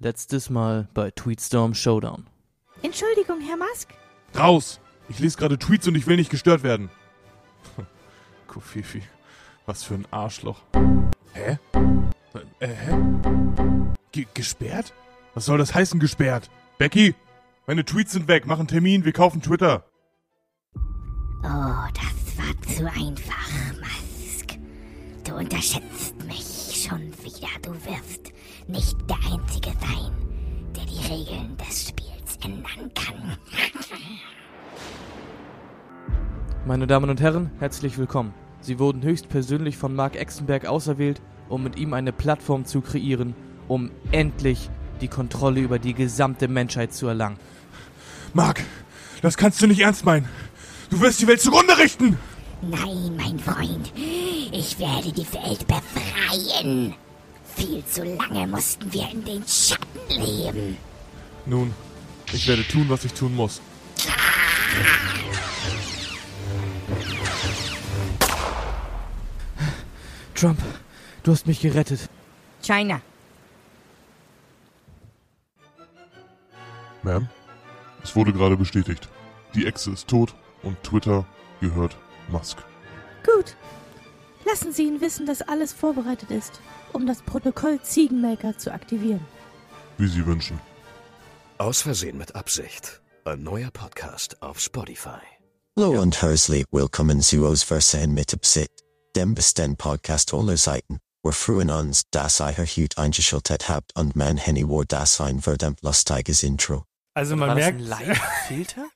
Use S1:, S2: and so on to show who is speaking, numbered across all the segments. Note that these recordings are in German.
S1: Letztes Mal bei Tweetstorm Showdown.
S2: Entschuldigung, Herr Musk.
S3: Raus! Ich lese gerade Tweets und ich will nicht gestört werden. Kofifi, was für ein Arschloch. Hä? Äh, hä? Ge gesperrt? Was soll das heißen, gesperrt? Becky, meine Tweets sind weg. Mach einen Termin, wir kaufen Twitter.
S2: Oh, das war zu einfach, Musk. Du unterschätzt mich schon wieder. Du wirst nicht der Einzige sein, der die Regeln des Spiels ändern kann.
S1: Meine Damen und Herren, herzlich willkommen. Sie wurden höchstpersönlich von Mark Exenberg auserwählt, um mit ihm eine Plattform zu kreieren, um endlich die Kontrolle über die gesamte Menschheit zu erlangen.
S3: Marc, das kannst du nicht ernst meinen. Du wirst die Welt zugrunde richten.
S2: Nein, mein Freund, ich werde die Welt befreien. Viel zu lange mussten wir in den Schatten leben.
S3: Nun, ich werde tun, was ich tun muss.
S1: Trump, du hast mich gerettet.
S2: China.
S3: Ma'am, es wurde gerade bestätigt. Die Echse ist tot und Twitter gehört Musk.
S4: Gut. Lassen Sie ihn wissen, dass alles vorbereitet ist, um das Protokoll Ziegenmelker zu aktivieren.
S3: Wie Sie wünschen.
S5: Aus Versehen mit Absicht. Ein neuer Podcast auf Spotify.
S6: Hallo und herzlich willkommen zu Os Versen mit Absicht, dem besten Podcast aller Seiten. Wir freuen uns, dass ihr heute eingeschaltet habt und man Henny war das ein verdammt lustiges Intro.
S7: Also man
S1: War das
S7: merkt.
S1: ein Live-Filter?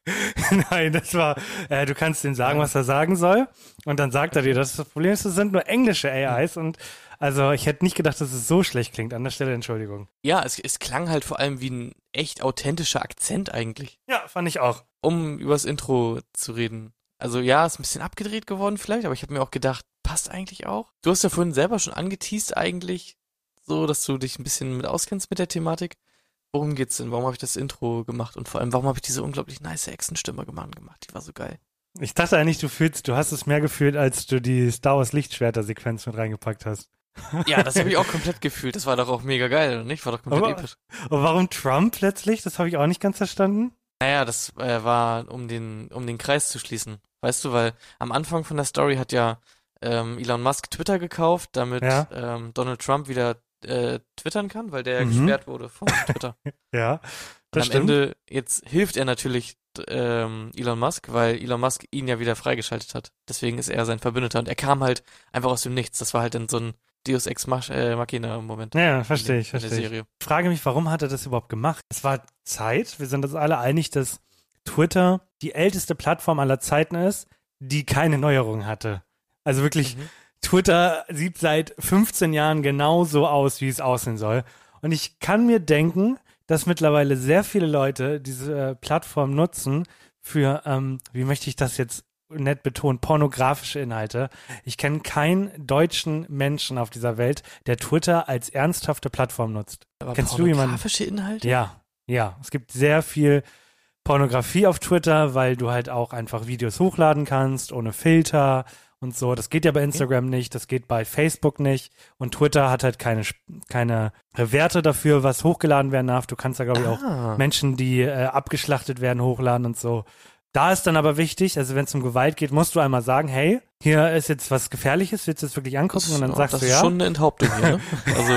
S7: Nein, das war, äh, du kannst ihm sagen, was er sagen soll. Und dann sagt er dir, das, das Problem ist, es sind nur englische AIs. Und also ich hätte nicht gedacht, dass es so schlecht klingt. An der Stelle Entschuldigung.
S1: Ja, es, es klang halt vor allem wie ein echt authentischer Akzent eigentlich,
S7: Ja, fand ich auch.
S1: um übers Intro zu reden. Also ja, ist ein bisschen abgedreht geworden vielleicht, aber ich habe mir auch gedacht, passt eigentlich auch. Du hast ja vorhin selber schon angeteased eigentlich, so dass du dich ein bisschen mit auskennst mit der Thematik. Worum geht's denn? Warum habe ich das Intro gemacht? Und vor allem, warum habe ich diese unglaublich nice Echsenstimme gemacht? Die war so geil.
S7: Ich dachte eigentlich, du fühlst, du hast es mehr gefühlt, als du die Star Wars Lichtschwerter-Sequenz mit reingepackt hast.
S1: Ja, das habe ich auch komplett gefühlt. Das war doch auch mega geil, oder nicht? War doch komplett
S7: Aber-
S1: episch.
S7: Und warum Trump letztlich? Das habe ich auch nicht ganz verstanden.
S1: Naja, das äh, war, um den, um den Kreis zu schließen. Weißt du, weil am Anfang von der Story hat ja ähm, Elon Musk Twitter gekauft, damit
S7: Ja.
S1: ähm, Donald Trump wieder äh, twittern kann, weil der ja
S7: Mhm.
S1: gesperrt wurde von Twitter.
S7: Ja,
S1: Und
S7: das
S1: am
S7: stimmt.
S1: Ende, jetzt hilft er natürlich ähm, Elon Musk, weil Elon Musk ihn ja wieder freigeschaltet hat. Deswegen ist er sein Verbündeter und er kam halt einfach aus dem Nichts. Das war halt dann so ein Deus Ex Mach äh, Machina Moment.
S7: Ja, verstehe ich, verstehe ich. Ich frage mich, warum hat er das überhaupt gemacht? Es war Zeit. Wir sind uns alle einig, dass Twitter die älteste Plattform aller Zeiten ist, die keine Neuerung hatte. Also wirklich,
S1: Mhm.
S7: Twitter sieht seit 15 Jahren genauso aus, wie es aussehen soll. Und ich kann mir denken, dass mittlerweile sehr viele Leute diese äh, Plattform nutzen für, ähm, wie möchte ich das jetzt nett betonen, pornografische Inhalte. Ich kenne keinen deutschen Menschen auf dieser Welt, der Twitter als ernsthafte Plattform nutzt.
S1: Aber
S7: Kennst du jemanden?
S1: pornografische Inhalte?
S7: Ja, ja. Es gibt sehr viel Pornografie auf Twitter, weil du halt auch einfach Videos hochladen kannst, ohne Filter und so. Das geht ja bei Instagram nicht, das geht bei Facebook nicht. Und Twitter hat halt keine, keine Werte dafür, was hochgeladen werden darf. Du kannst da, glaube ich, auch
S1: Ah.
S7: Menschen, die äh, abgeschlachtet werden, hochladen und so. Da ist dann aber wichtig, also wenn es um Gewalt geht, musst du einmal sagen, hey, hier ist jetzt was Gefährliches, willst du es wirklich angucken?
S1: Das,
S7: und dann
S1: ist-
S7: sagst
S1: das
S7: du
S1: ist
S7: ja.
S1: schon eine Enthauptung hier, ne? Also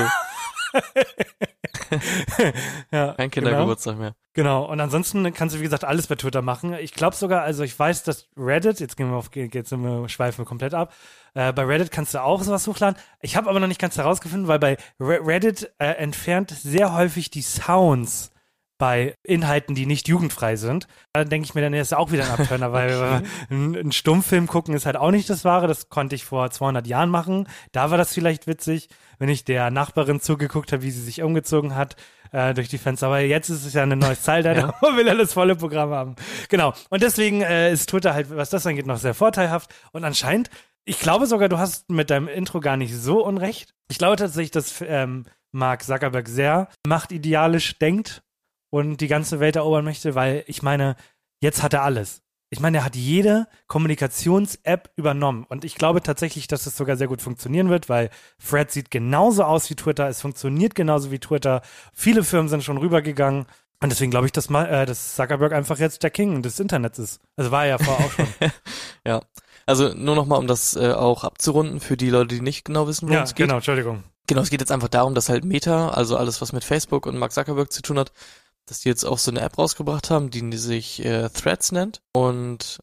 S7: ja
S1: kein
S7: genau.
S1: Kindergeburtstag mehr.
S7: Genau, und ansonsten kannst du, wie gesagt, alles bei Twitter machen. Ich glaube sogar, also ich weiß, dass Reddit, jetzt gehen wir auf, jetzt wir, schweifen wir komplett ab, äh, bei Reddit kannst du auch sowas hochladen. Ich habe aber noch nicht ganz herausgefunden, weil bei Re Reddit äh, entfernt sehr häufig die Sounds bei Inhalten, die nicht jugendfrei sind. Da denke ich mir dann, ist auch wieder ein Abturner, weil ein, ein Stummfilm gucken ist halt auch nicht das Wahre. Das konnte ich vor 200 Jahren machen. Da war das vielleicht witzig, wenn ich der Nachbarin zugeguckt habe, wie sie sich umgezogen hat äh, durch die Fenster. Aber jetzt ist es ja eine neue Zeitalter, ja. will er das volle Programm haben. Genau. Und deswegen äh, ist Twitter halt, was das angeht, noch sehr vorteilhaft. Und anscheinend, ich glaube sogar, du hast mit deinem Intro gar nicht so unrecht. Ich glaube tatsächlich, dass ähm, Mark Zuckerberg sehr machtidealisch denkt und die ganze Welt erobern möchte, weil ich meine, jetzt hat er alles. Ich meine, er hat jede Kommunikations-App übernommen. Und ich glaube tatsächlich, dass es sogar sehr gut funktionieren wird, weil Fred sieht genauso aus wie Twitter. Es funktioniert genauso wie Twitter. Viele Firmen sind schon rübergegangen. Und deswegen glaube ich, dass, mal, äh, dass Zuckerberg einfach jetzt der King des Internets ist. Also war er ja vorher auch schon.
S1: ja. Also nur nochmal, um das äh, auch abzurunden für die Leute, die nicht genau wissen, worum
S7: ja,
S1: es geht.
S7: Genau, Entschuldigung.
S1: Genau, es geht jetzt einfach darum, dass halt Meta, also alles, was mit Facebook und Mark Zuckerberg zu tun hat, dass die jetzt auch so eine App rausgebracht haben, die sich äh, Threads nennt. Und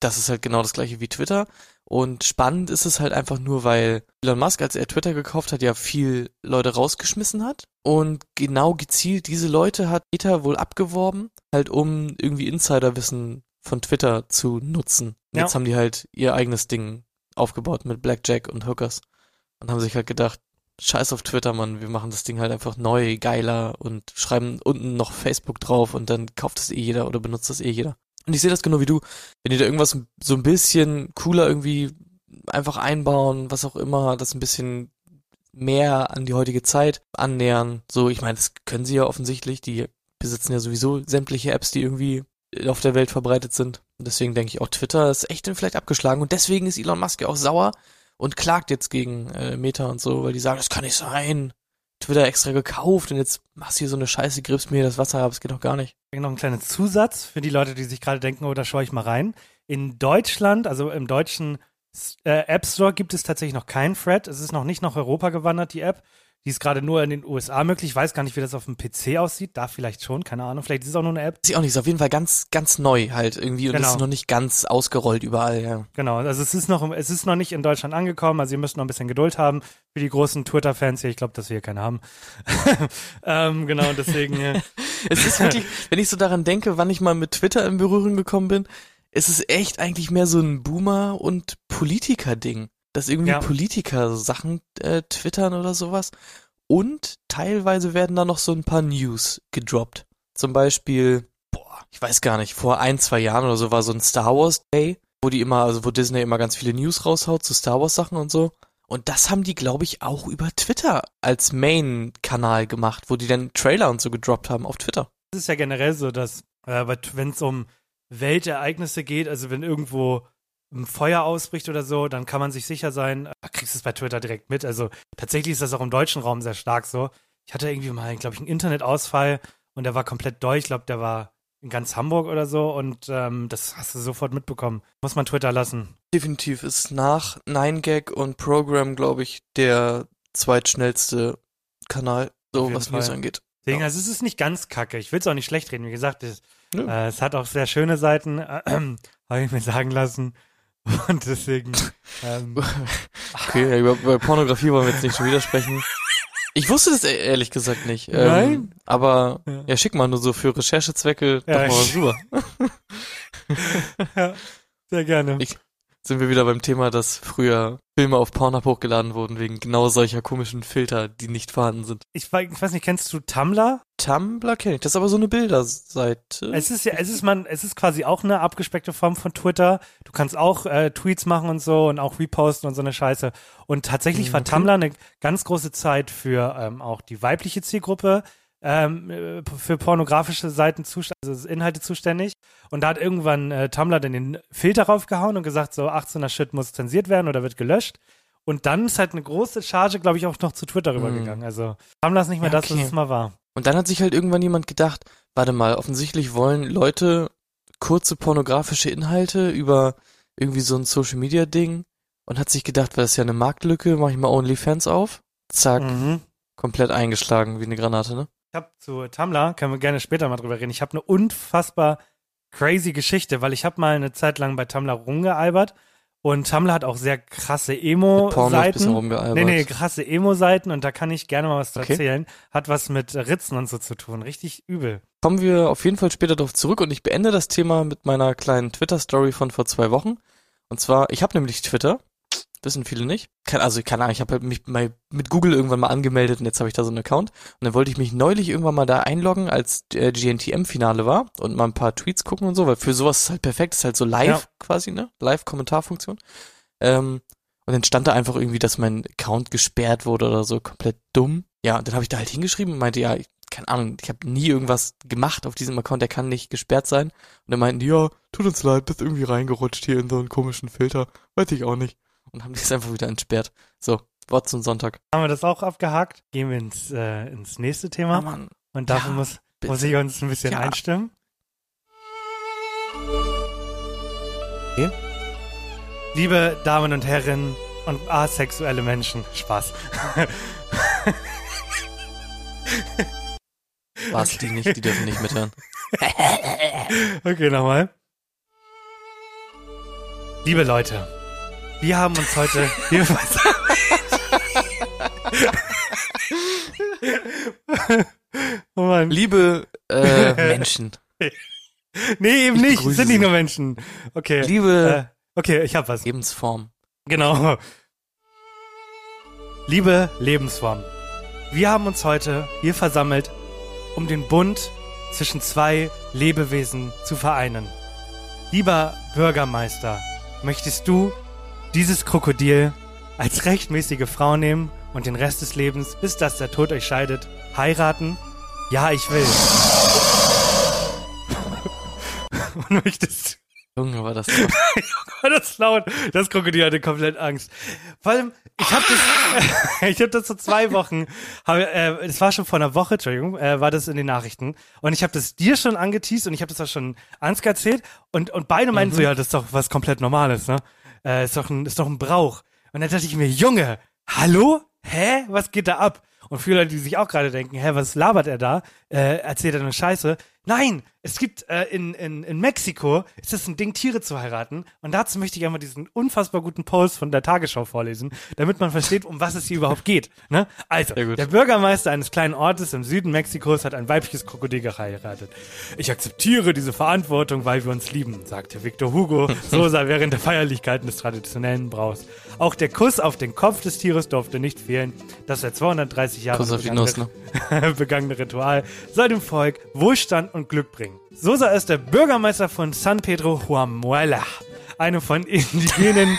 S1: das ist halt genau das gleiche wie Twitter. Und spannend ist es halt einfach nur, weil Elon Musk, als er Twitter gekauft hat, ja viel Leute rausgeschmissen hat. Und genau gezielt diese Leute hat Meta wohl abgeworben, halt um irgendwie Insiderwissen von Twitter zu nutzen. Ja. Jetzt haben die halt ihr eigenes Ding aufgebaut mit Blackjack und Hookers. Und haben sich halt gedacht, scheiß auf Twitter, Mann, wir machen das Ding halt einfach neu, geiler und schreiben unten noch Facebook drauf und dann kauft das eh jeder oder benutzt das eh jeder. Und ich sehe das genau wie du. Wenn die da irgendwas so ein bisschen cooler irgendwie einfach einbauen, was auch immer, das ein bisschen mehr an die heutige Zeit annähern. So, ich meine, das können sie ja offensichtlich. Die besitzen ja sowieso sämtliche Apps, die irgendwie auf der Welt verbreitet sind. Und deswegen denke ich auch, Twitter ist echt vielleicht abgeschlagen. Und deswegen ist Elon Musk ja auch sauer, und klagt jetzt gegen äh, Meta und so, weil die sagen, das kann nicht sein. Twitter extra gekauft und jetzt machst du hier so eine Scheiße, griffst mir das Wasser ab, das geht doch gar nicht.
S7: Noch ein kleiner Zusatz für die Leute, die sich gerade denken, oh, da schaue ich mal rein. In Deutschland, also im deutschen äh, App Store gibt es tatsächlich noch keinen Thread. Es ist noch nicht nach Europa gewandert, die App. Die ist gerade nur in den USA möglich. Ich weiß gar nicht, wie das auf dem PC aussieht. Da vielleicht schon, keine Ahnung. Vielleicht ist es auch nur eine App.
S1: Ist auch nicht. Ist auf jeden Fall ganz, ganz neu halt irgendwie und genau. ist noch nicht ganz ausgerollt überall, ja.
S7: Genau. Also es ist noch, es ist noch nicht in Deutschland angekommen. Also ihr müsst noch ein bisschen Geduld haben für die großen Twitter-Fans hier. Ich glaube, dass wir hier keine haben. ähm, genau, deswegen.
S1: es ist wirklich, wenn ich so daran denke, wann ich mal mit Twitter in Berührung gekommen bin, ist es echt eigentlich mehr so ein Boomer- und Politiker-Ding dass irgendwie ja. Politiker Sachen äh, twittern oder sowas. Und teilweise werden da noch so ein paar News gedroppt. Zum Beispiel, boah, ich weiß gar nicht, vor ein, zwei Jahren oder so war so ein Star Wars Day, wo die immer, also wo Disney immer ganz viele News raushaut zu Star Wars Sachen und so. Und das haben die, glaube ich, auch über Twitter als Main-Kanal gemacht, wo die dann Trailer und so gedroppt haben auf Twitter.
S7: Es ist ja generell so, dass, äh, wenn es um Weltereignisse geht, also wenn irgendwo ein Feuer ausbricht oder so, dann kann man sich sicher sein, äh, kriegst du es bei Twitter direkt mit. Also tatsächlich ist das auch im deutschen Raum sehr stark so. Ich hatte irgendwie mal, glaube ich, einen Internetausfall und der war komplett durch. Ich glaube, der war in ganz Hamburg oder so und ähm, das hast du sofort mitbekommen. Muss man Twitter lassen.
S1: Definitiv ist nach 9gag und Program, glaube ich, der zweitschnellste Kanal, so was Fall. News angeht.
S7: Deswegen, ja. also es ist nicht ganz kacke. Ich will es auch nicht schlecht reden. Wie gesagt, es, äh, es hat auch sehr schöne Seiten, äh, äh, habe ich mir sagen lassen. Und deswegen. Ähm,
S1: okay, über, über Pornografie wollen wir jetzt nicht schon widersprechen. Ich wusste das e-, ehrlich gesagt nicht. Ähm,
S7: Nein.
S1: Aber ja. ja, schick mal nur so für Recherchezwecke ja, doch mal was rüber.
S7: ja, sehr gerne.
S1: Ich, sind wir wieder beim Thema, dass früher Filme auf Pornhub hochgeladen wurden, wegen genau solcher komischen Filter, die nicht vorhanden sind.
S7: Ich, ich weiß nicht, kennst du Tumblr?
S1: Tumblr kenne ich, das ist aber so eine Bilderseite.
S7: Es ist ja, es ist man, es ist quasi auch eine abgespeckte Form von Twitter. Du kannst auch äh, Tweets machen und so und auch reposten und so eine Scheiße. Und tatsächlich mhm, okay. war Tumblr eine ganz große Zeit für ähm, auch die weibliche Zielgruppe ähm, äh, für pornografische Seiten zuständig, also Inhalte zuständig. Und da hat irgendwann äh, Tumblr dann den Filter raufgehauen und gesagt, so 18er Shit muss zensiert werden oder wird gelöscht. Und dann ist halt eine große Charge, glaube ich, auch noch zu Twitter rübergegangen. Mm. Also Tumblr ist nicht mehr ja, okay. das, was es mal war.
S1: Und dann hat sich halt irgendwann jemand gedacht, warte mal, offensichtlich wollen Leute kurze pornografische Inhalte über irgendwie so ein Social Media Ding und hat sich gedacht, weil das ist ja eine Marktlücke, mache ich mal OnlyFans auf. Zack. Mhm. Komplett eingeschlagen wie eine Granate, ne?
S7: Ich habe zu Tumblr, können wir gerne später mal drüber reden. Ich habe eine unfassbar crazy Geschichte, weil ich habe mal eine Zeit lang bei Tumblr rumgealbert Und Tumblr hat auch sehr krasse Emo-Seiten. Nee, nee, krasse Emo-Seiten und da kann ich gerne mal was
S1: Okay.
S7: erzählen. Hat was mit Ritzen und so zu tun. Richtig übel.
S1: Kommen wir auf jeden Fall später darauf zurück und ich beende das Thema mit meiner kleinen Twitter-Story von vor zwei Wochen. Und zwar, ich habe nämlich Twitter, wissen viele nicht. Kein, also keine Ahnung, ich habe halt mich mal mit Google irgendwann mal angemeldet und jetzt habe ich da so einen Account. Und dann wollte ich mich neulich irgendwann mal da einloggen, als äh, GNTM-Finale war und mal ein paar Tweets gucken und so, weil für sowas ist halt perfekt, ist halt so live
S7: Ja.
S1: quasi, ne? Live-Kommentarfunktion. Ähm, und dann stand da einfach irgendwie, dass mein Account gesperrt wurde oder so, komplett dumm. Ja, und dann habe ich da halt hingeschrieben und meinte, ja, ich, keine Ahnung, ich habe nie irgendwas gemacht auf diesem Account, der kann nicht gesperrt sein. Und dann meinten die, ja, tut uns leid, bist irgendwie reingerutscht hier in so einen komischen Filter. Weiß ich auch nicht. Und haben die es einfach wieder entsperrt. So, Wort zum Sonntag.
S7: Haben wir das auch abgehakt? Gehen wir ins, äh, ins nächste Thema.
S1: Mann,
S7: und dafür
S1: ja,
S7: muss,
S1: bitte.
S7: muss ich uns ein bisschen
S1: Ja.
S7: einstimmen.
S1: Okay.
S7: Liebe Damen und Herren und asexuelle Menschen, Spaß.
S1: War's die nicht, die dürfen nicht mithören.
S7: Okay, nochmal. Liebe Leute, wir haben uns heute hier Oh Mann.
S1: Liebe äh, Menschen,
S7: Nee, eben
S1: Ich
S7: nicht. Sind nicht nur Menschen. Okay.
S1: liebe
S7: Äh, okay, ich hab was.
S1: Lebensform.
S7: Genau. Liebe Lebensform, wir haben uns heute hier versammelt, um den Bund zwischen zwei Lebewesen zu vereinen. Lieber Bürgermeister, möchtest du dieses Krokodil als rechtmäßige Frau nehmen und den Rest des Lebens, bis dass der Tod euch scheidet, heiraten? Ja, ich will. Und möchtest
S1: Junge, war das so.
S7: war das laut. Das Krokodil hatte komplett Angst. Vor allem, ich habe das, ich habe das vor zwei Wochen, hab, äh, es war schon vor einer Woche, Entschuldigung, äh, war das in den Nachrichten. Und ich habe das dir schon angeteased und ich habe das auch schon Ansgar erzählt. Und, und beide meinten so, ja, das ist doch was komplett Normales, ne? Äh, ist doch ein, ist doch ein Brauch. Und dann dachte ich mir, Junge, hallo? Hä? Was geht da ab? Und viele Leute, die sich auch gerade denken, hä, was labert er da? Äh, erzählt er eine Scheiße? Nein, es gibt äh, in, in, in Mexiko ist es ein Ding, Tiere zu heiraten. Und dazu möchte ich einmal diesen unfassbar guten Post von der Tagesschau vorlesen, damit man versteht, um was es hier überhaupt geht. Ne? Also, der Bürgermeister eines kleinen Ortes im Süden Mexikos hat ein weibliches Krokodil geheiratet. Ich akzeptiere diese Verantwortung, weil wir uns lieben, sagte Victor Hugo Sosa während der Feierlichkeiten des traditionellen Brauchs. Auch der Kuss auf den Kopf des Tieres durfte nicht fehlen. Das seit 230 Jahren begangene-
S1: ne?
S7: begangene Ritual soll dem Volk Wohlstand und Glück bringen. Sosa ist der Bürgermeister von San Pedro Huamuela, einem von indigenen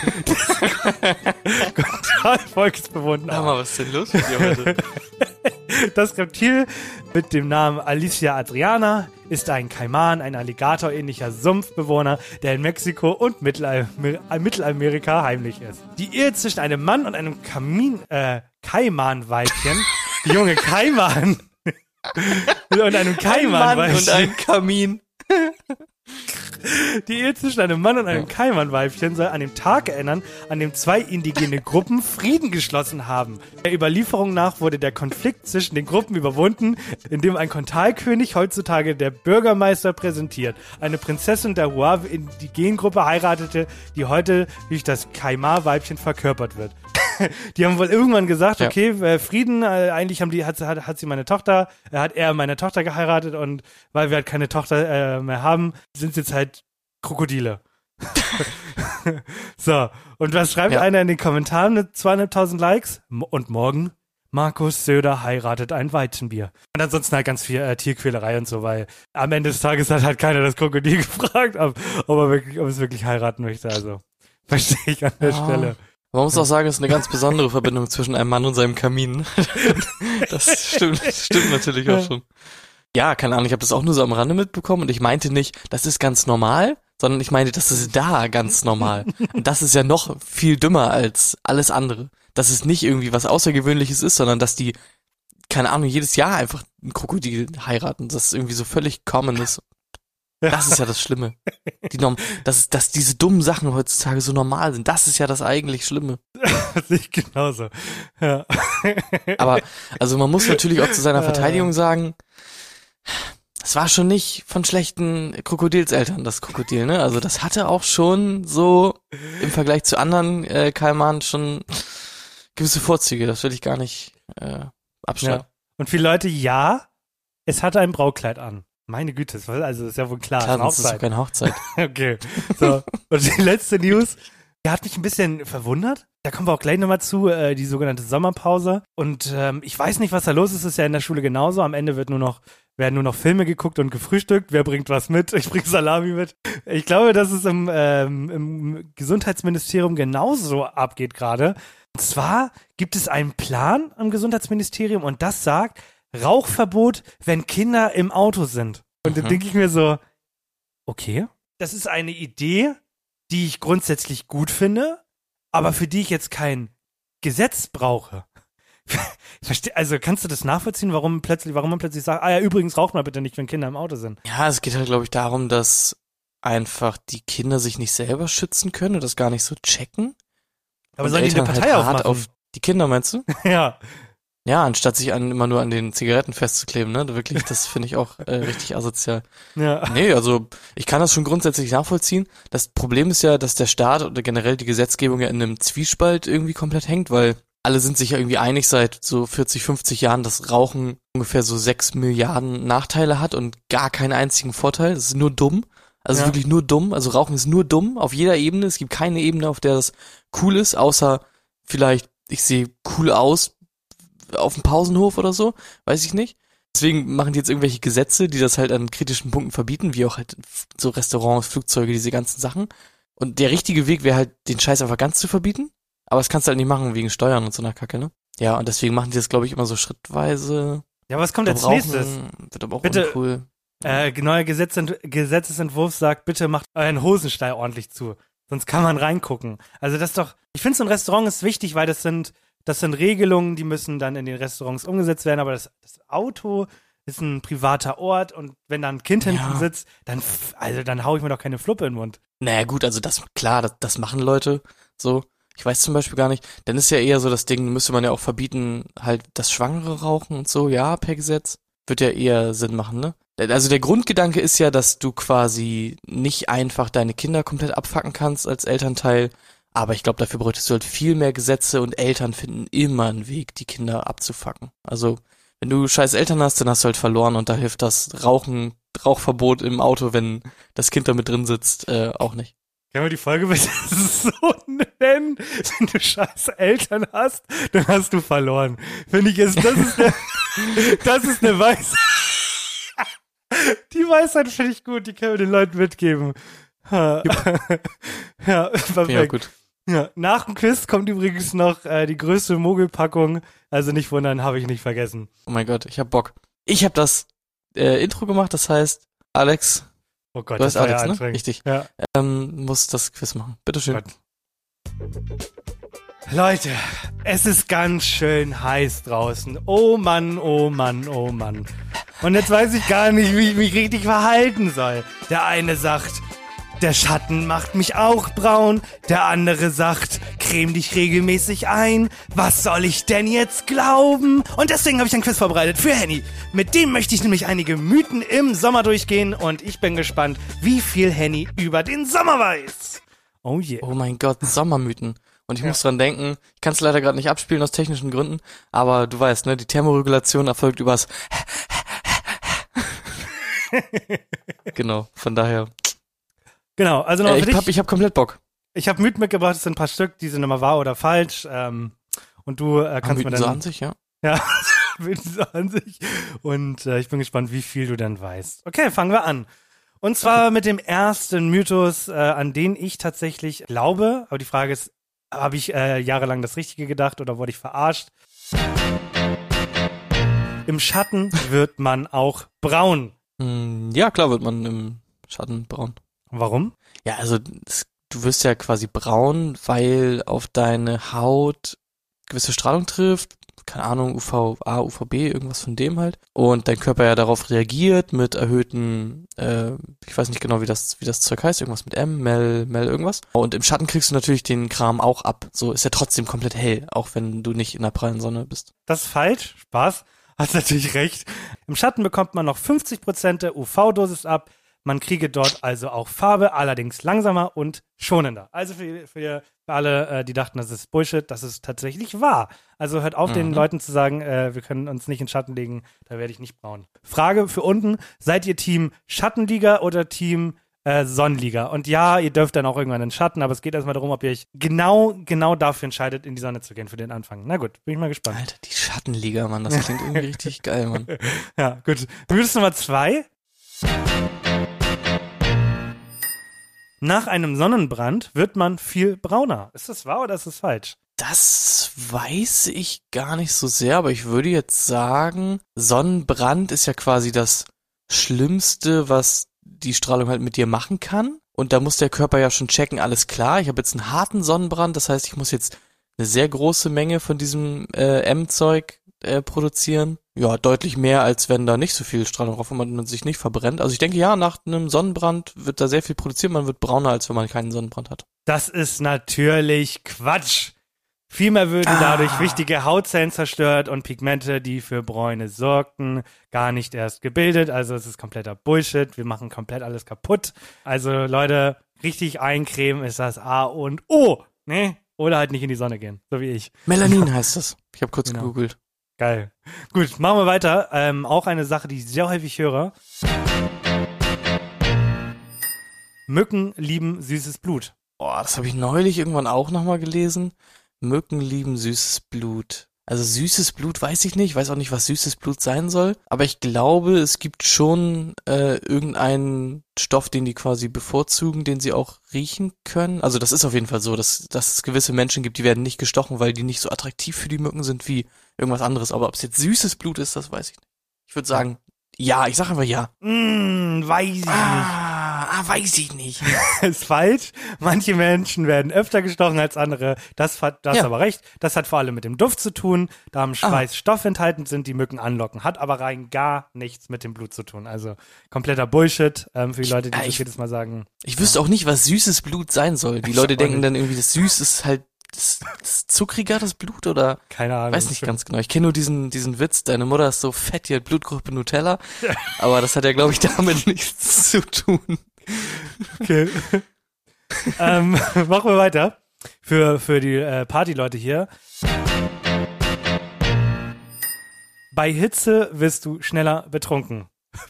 S7: Volks bewohnten
S1: Sag mal, was ist denn los mit dir heute?
S7: Das Reptil mit dem Namen Alicia Adriana ist ein Kaiman, ein Alligator-ähnlicher Sumpfbewohner, der in Mexiko und Mittelal äh, Mittelamerika heimlich ist. Die Ehe zwischen einem Mann und einem Kamin, äh, Kaiman-Weibchen, Junge Kaiman, und einem
S1: Ein Mann
S7: Kaiman-Weibchen.
S1: und ein Kamin.
S7: Die Ehe zwischen einem Mann und einem. Kaimanweibchen soll an dem Tag erinnern, an dem zwei indigene Gruppen Frieden geschlossen haben. Der Überlieferung nach wurde der Konflikt zwischen den Gruppen überwunden, indem ein Kontalkönig heutzutage der Bürgermeister präsentiert. Eine Prinzessin der Huave-Indigengruppe heiratete, die heute durch das Kaimar-Weibchen verkörpert wird. Die haben wohl irgendwann gesagt,
S1: Ja.
S7: okay, äh, Frieden, äh, eigentlich haben die, hat, hat, hat sie meine Tochter, äh, hat er meine Tochter geheiratet und weil wir halt keine Tochter äh, mehr haben, sind es jetzt halt Krokodile. so, und was schreibt
S1: Ja.
S7: einer in den Kommentaren mit zweieinhalbtausend Likes? Und morgen? Markus Söder heiratet ein Weizenbier. Und ansonsten halt ganz viel äh, Tierquälerei und so, weil am Ende des Tages hat halt keiner das Krokodil gefragt, ob, ob, er wirklich, ob es wirklich heiraten möchte. Also, verstehe ich an der
S1: Ah.
S7: Stelle.
S1: Man muss auch sagen, es ist eine ganz besondere Verbindung zwischen einem Mann und seinem Kamin. Das stimmt, stimmt natürlich auch schon. Ja, keine Ahnung, ich habe das auch nur so am Rande mitbekommen und ich meinte nicht, das ist ganz normal, sondern ich meinte, das ist da ganz normal. Und das ist ja noch viel dümmer als alles andere. Dass es nicht irgendwie was Außergewöhnliches ist, sondern dass die, keine Ahnung, jedes Jahr einfach ein Krokodil heiraten. Das ist irgendwie so völlig common ist. Das ist ja das Schlimme. Die Norm dass, dass diese dummen Sachen heutzutage so normal sind. Das ist ja das eigentlich Schlimme.
S7: Das ich genauso. Ja.
S1: Aber, also man muss natürlich auch zu seiner. Verteidigung sagen, das war schon nicht von schlechten Krokodilseltern, das Krokodil, ne? Also das hatte auch schon so im Vergleich zu anderen äh, Kalmanen schon gewisse Vorzüge. Das will ich gar nicht äh, abschneiden.
S7: Ja. Und viele Leute, ja, es hatte ein Braukleid an. Meine Güte, also das ist ja wohl klar.
S1: Klar,
S7: das
S1: ist doch
S7: Hochzeit.
S1: keine Hochzeit.
S7: Okay. So. Und die letzte News, die hat mich ein bisschen verwundert. Da kommen wir auch gleich nochmal zu, äh, die sogenannte Sommerpause. Und ähm, ich weiß nicht, was da los ist. Ist ja in der Schule genauso. Am Ende wird nur noch, werden nur noch Filme geguckt und gefrühstückt. Wer bringt was mit? Ich bring Salami mit. Ich glaube, dass es im, ähm, im Gesundheitsministerium genauso abgeht gerade. Und zwar gibt es einen Plan am Gesundheitsministerium und das sagt Rauchverbot, wenn Kinder im Auto sind. Und dann denke ich mir so, okay, das ist eine Idee, die ich grundsätzlich gut finde, aber für die ich jetzt kein Gesetz brauche. Also kannst du das nachvollziehen, warum plötzlich, warum man plötzlich sagt, ah ja, übrigens raucht mal bitte nicht, wenn Kinder im Auto sind.
S1: Ja, es geht halt, glaube ich, darum, dass einfach die Kinder sich nicht selber schützen können und das gar nicht so checken.
S7: Aber sollen die eine
S1: Eltern
S7: Partei
S1: halt
S7: aufmachen?
S1: auf die Kinder, meinst du?
S7: ja.
S1: Ja, anstatt sich an, immer nur an den Zigaretten festzukleben, ne? Wirklich, das finde ich auch äh, richtig asozial.
S7: Ja.
S1: Nee, also ich kann das schon grundsätzlich nachvollziehen. Das Problem ist ja, dass der Staat oder generell die Gesetzgebung ja in einem Zwiespalt irgendwie komplett hängt, weil alle sind sich ja irgendwie einig seit so 40, 50 Jahren, dass Rauchen ungefähr so 6 Milliarden Nachteile hat und gar keinen einzigen Vorteil. Das ist nur dumm. Also
S7: Ja.
S1: wirklich nur dumm. Also Rauchen ist nur dumm auf jeder Ebene. Es gibt keine Ebene, auf der das cool ist, außer vielleicht, ich sehe cool aus auf dem Pausenhof oder so. Weiß ich nicht. Deswegen machen die jetzt irgendwelche Gesetze, die das halt an kritischen Punkten verbieten, wie auch halt so Restaurants, Flugzeuge, diese ganzen Sachen. Und der richtige Weg wäre halt, den Scheiß einfach ganz zu verbieten. Aber das kannst du halt nicht machen wegen Steuern und so einer Kacke, ne? Ja, und deswegen machen die das, glaube ich, immer so schrittweise.
S7: Ja, was kommt als
S1: glaub,
S7: nächstes?
S1: Wird aber auch
S7: Bitte.
S1: uncool.
S7: Äh, neuer Gesetzent Gesetzesentwurf sagt, bitte macht euren Hosenstall ordentlich zu. Sonst kann man reingucken. Also das ist doch, ich finde so ein Restaurant ist wichtig, weil das sind, das sind Regelungen, die müssen dann in den Restaurants umgesetzt werden, aber das, das Auto ist ein privater Ort und wenn da ein Kind
S1: Ja.
S7: hinten sitzt, dann, also dann hau ich mir doch keine Fluppe in den Mund.
S1: Naja, gut, also das, klar, das, das machen Leute so. Ich weiß zum Beispiel gar nicht. Dann ist ja eher so das Ding, müsste man ja auch verbieten, halt das Schwangere rauchen und so, ja, per Gesetz. Wird ja eher Sinn machen, ne? Also der Grundgedanke ist ja, dass du quasi nicht einfach deine Kinder komplett abfacken kannst als Elternteil. Aber ich glaube, dafür bräuchtest du halt viel mehr Gesetze und Eltern finden immer einen Weg, die Kinder abzufacken. Also, wenn du scheiß Eltern hast, dann hast du halt verloren und da hilft das Rauchen, Rauchverbot im Auto, wenn das Kind da mit drin sitzt, äh, auch nicht.
S7: Können wir die Folge bitte so nennen? Wenn du scheiß Eltern hast, dann hast du verloren. Finde ich, ist, das ist eine, das ist eine Weisheit. Die Weisheit finde ich gut, die können wir den Leuten mitgeben. Ja, perfekt.
S1: Ja, gut.
S7: Ja, nach dem Quiz kommt übrigens noch äh, die größte Mogelpackung. Also nicht wundern, habe ich nicht vergessen.
S1: Oh mein Gott, ich hab Bock. Ich habe das äh, Intro gemacht, das heißt, Alex,
S7: Oh Gott,
S1: du
S7: war ja
S1: Alex, ne?
S7: anstrengend.
S1: Richtig.
S7: Ja.
S1: Ähm, muss das Quiz machen. Bitteschön.
S7: Gott. Leute, es ist ganz schön heiß draußen. Oh Mann, oh Mann, oh Mann. Und jetzt weiß ich gar nicht, wie ich mich richtig verhalten soll. Der eine sagt, der Schatten macht mich auch braun. Der andere sagt, creme dich regelmäßig ein. Was soll ich denn jetzt glauben? Und deswegen habe ich ein Quiz vorbereitet für Henny. Mit dem möchte ich nämlich einige Mythen im Sommer durchgehen. Und ich bin gespannt, wie viel Henny über den Sommer weiß. Oh yeah.
S1: Oh mein Gott, Sommermythen. Und ich muss dran denken, ich kann es leider gerade nicht abspielen aus technischen Gründen, aber du weißt, ne, die Thermoregulation erfolgt übers Genau, von daher.
S7: Genau, also noch
S1: Äh, ich
S7: dich.
S1: hab, komplett Bock.
S7: Ich habe Mythen mitgebracht, das sind ein paar Stück, die sind immer wahr oder falsch. Ähm, und du äh, kannst mir
S1: Mythen so
S7: dann
S1: an sich, ja?
S7: Ja, Mythen so an sich. Und äh, ich bin gespannt, wie viel du dann weißt. Okay, fangen wir an. Und zwar mit dem ersten Mythos, äh, an den ich tatsächlich glaube. Aber die Frage ist, habe ich äh, jahrelang das Richtige gedacht oder wurde ich verarscht? Im Schatten wird man auch braun.
S1: Hm, ja, klar wird man im Schatten braun.
S7: Warum?
S1: Ja, also es, du wirst ja quasi braun, weil auf deine Haut gewisse Strahlung trifft. Keine Ahnung, UVA, UVB, irgendwas von dem halt. Und dein Körper ja darauf reagiert mit erhöhten, äh, ich weiß nicht genau, wie das, wie das Zeug heißt, irgendwas mit M, Mel, Mel, irgendwas. Und im Schatten kriegst du natürlich den Kram auch ab. So ist er trotzdem komplett hell, auch wenn du nicht in der prallen Sonne bist.
S7: Das ist falsch. Spaß. hast natürlich recht. Im Schatten bekommt man noch 50% der UV-Dosis ab. Man kriege dort also auch Farbe, allerdings langsamer und schonender. Also für, für, alle, äh, die dachten, das ist Bullshit, das ist tatsächlich wahr. Also hört auf, den
S1: Mhm.
S7: Leuten zu sagen, äh, wir können uns nicht in Schatten legen, da werde ich nicht braun. Frage für unten, seid ihr Team Schattenliga oder Team äh, Sonnenliga? Und ja, ihr dürft dann auch irgendwann in den Schatten, aber es geht erstmal darum, ob ihr euch genau, genau dafür entscheidet, in die Sonne zu gehen für den Anfang. Na gut, bin ich mal gespannt.
S1: Alter, die Schattenliga, Mann, das klingt irgendwie richtig geil, Mann.
S7: Ja, gut. Mythos Nummer zwei. Nach einem Sonnenbrand wird man viel brauner. Ist das wahr oder ist das falsch?
S1: Das weiß ich gar nicht so sehr, aber ich würde jetzt sagen, Sonnenbrand ist ja quasi das Schlimmste, was die Strahlung halt mit dir machen kann. Und da muss der Körper ja schon checken, alles klar, ich habe jetzt einen harten Sonnenbrand, das heißt, ich muss jetzt eine sehr große Menge von diesem äh, M-Zeug äh, produzieren. Ja, deutlich mehr, als wenn da nicht so viel Strahlung drauf ist und man sich nicht verbrennt. Also ich denke, ja, nach einem Sonnenbrand wird da sehr viel produziert, man wird brauner, als wenn man keinen Sonnenbrand hat.
S7: Das ist natürlich Quatsch. Vielmehr würden dadurch wichtige Hautzellen zerstört und Pigmente, die für Bräune sorgten, gar nicht erst gebildet. Also es ist kompletter Bullshit. Wir machen komplett alles kaputt. Also Leute, richtig eincremen ist das A und O. Ne? Oder halt nicht in die Sonne gehen, so wie ich.
S1: Melanin heißt das. Ich habe kurz
S7: Genau.
S1: gegoogelt.
S7: Geil. Gut, machen wir weiter. Ähm, auch eine Sache, die ich sehr häufig höre. Mücken lieben süßes Blut.
S1: Boah, das habe ich neulich irgendwann auch nochmal gelesen. Mücken lieben süßes Blut. Also süßes Blut weiß ich nicht, weiß auch nicht, was süßes Blut sein soll. Aber ich glaube, es gibt schon äh, irgendeinen Stoff, den die quasi bevorzugen, den sie auch riechen können. Also das ist auf jeden Fall so, dass, dass es gewisse Menschen gibt, die werden nicht gestochen, weil die nicht so attraktiv für die Mücken sind wie irgendwas anderes. Aber ob es jetzt süßes Blut ist, das weiß ich nicht. Ich würde sagen, ja, ich sage einfach ja.
S7: Hm, weiß ich nicht.
S1: Ah, ah, weiß ich nicht.
S7: ist falsch. Manche Menschen werden öfter gestochen als andere. Das hat das
S1: Ja.
S7: aber recht. Das hat vor allem mit dem Duft zu tun. Da am Schweiß Stoffe enthalten sind, die Mücken anlocken. Hat aber rein gar nichts mit dem Blut zu tun. Also kompletter Bullshit ähm, für die Leute, die
S1: Ja,
S7: das
S1: ich-
S7: jedes Mal sagen.
S1: Ich wüsste auch nicht, was süßes Blut sein soll. Die
S7: Ich
S1: Leute denken dann irgendwie, das süß ist halt das, das zuckriger, das Blut oder
S7: Keine Ahnung.
S1: weiß nicht ganz genau. Ich kenne nur diesen diesen Witz, deine Mutter ist so fett, die hat Blutgruppe Nutella, aber das hat ja glaube ich damit nichts zu tun.
S7: Okay. ähm, machen wir weiter. Für, für die äh, Partyleute hier. Bei Hitze wirst du schneller betrunken.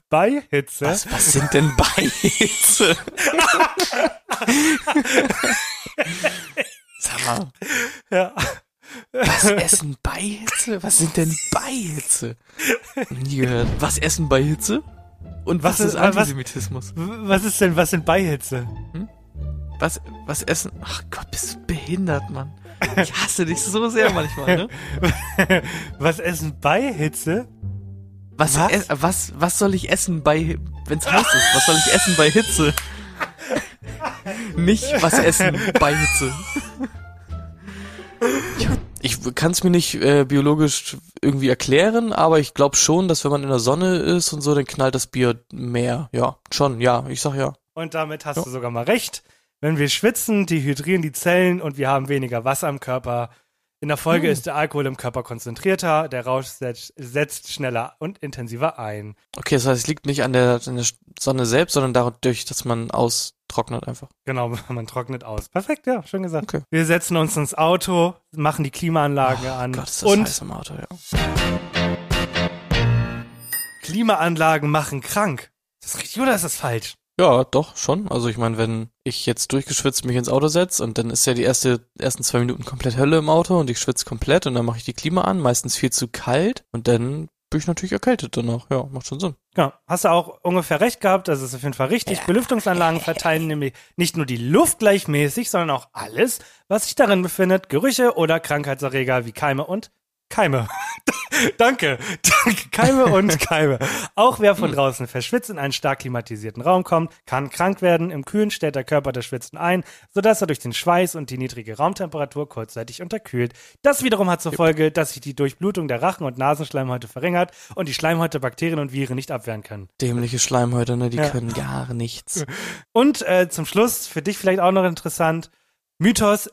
S7: Bei Hitze?
S1: Was, was sind denn Beihitze? Sag mal,
S7: Ja.
S1: was essen Beihitze? Was sind denn Beihitze? Nie gehört. Was essen bei Hitze? Und was,
S7: Was
S1: ist
S7: ist- was-
S1: Antisemitismus?
S7: Was ist denn, was sind Beihitze?
S1: Was, was essen? Ach Gott, bist du behindert, Mann. Ich hasse dich so sehr manchmal, ne?
S7: was essen Beihitze?
S1: Was,
S7: Was?
S1: was? was, was soll ich essen bei, wenn's heiß ist? Was soll ich essen bei Hitze? Nicht was essen bei Hitze. Ich kann es mir nicht äh, biologisch irgendwie erklären, aber ich glaube schon, dass wenn man in der Sonne ist und so, dann knallt das Bier mehr. Ja, schon, ja, ich sag ja.
S7: Und damit hast
S1: Ja.
S7: du sogar mal recht. Wenn wir schwitzen, dehydrieren die Zellen und wir haben weniger Wasser im Körper. In der Folge
S1: Hm.
S7: ist der Alkohol im Körper konzentrierter, der Rausch setzt, setzt schneller und intensiver ein.
S1: Okay, das heißt, es liegt nicht an der, an der Sonne selbst, sondern dadurch, dass man austrocknet einfach.
S7: Genau, man trocknet aus. Perfekt, ja, schön gesagt.
S1: Okay.
S7: Wir setzen uns ins Auto, machen die Klimaanlage an
S1: Gott, ist das
S7: und
S1: heiß im Auto, ja.
S7: Klimaanlagen machen krank. Ist das richtig oder ist das falsch?
S1: Ja, doch, schon. Also ich meine, wenn ich jetzt durchgeschwitzt mich ins Auto setze und dann ist ja die erste, ersten zwei Minuten komplett Hölle im Auto und ich schwitze komplett und dann mache ich die Klima an, meistens viel zu kalt und dann bin ich natürlich erkältet danach. Ja, macht schon Sinn.
S7: Ja, hast du auch ungefähr recht gehabt, das ist auf jeden Fall richtig. Belüftungsanlagen verteilen nämlich nicht nur die Luft gleichmäßig, sondern auch alles, was sich darin befindet, Gerüche oder Krankheitserreger wie Keime und Keime. Danke. Danke. Keime und Keime. Auch wer von draußen verschwitzt in einen stark klimatisierten Raum kommt, kann krank werden. Im Kühlen stellt der Körper das Schwitzen ein, sodass er durch den Schweiß und die niedrige Raumtemperatur kurzzeitig unterkühlt. Das wiederum hat zur Folge, dass sich die Durchblutung der Rachen- und Nasenschleimhäute verringert und die Schleimhäute Bakterien und Viren nicht abwehren können.
S1: Dämliche Schleimhäute, ne, die
S7: Ja.
S1: können gar nichts.
S7: Und äh, zum Schluss, für dich vielleicht auch noch interessant, Mythos.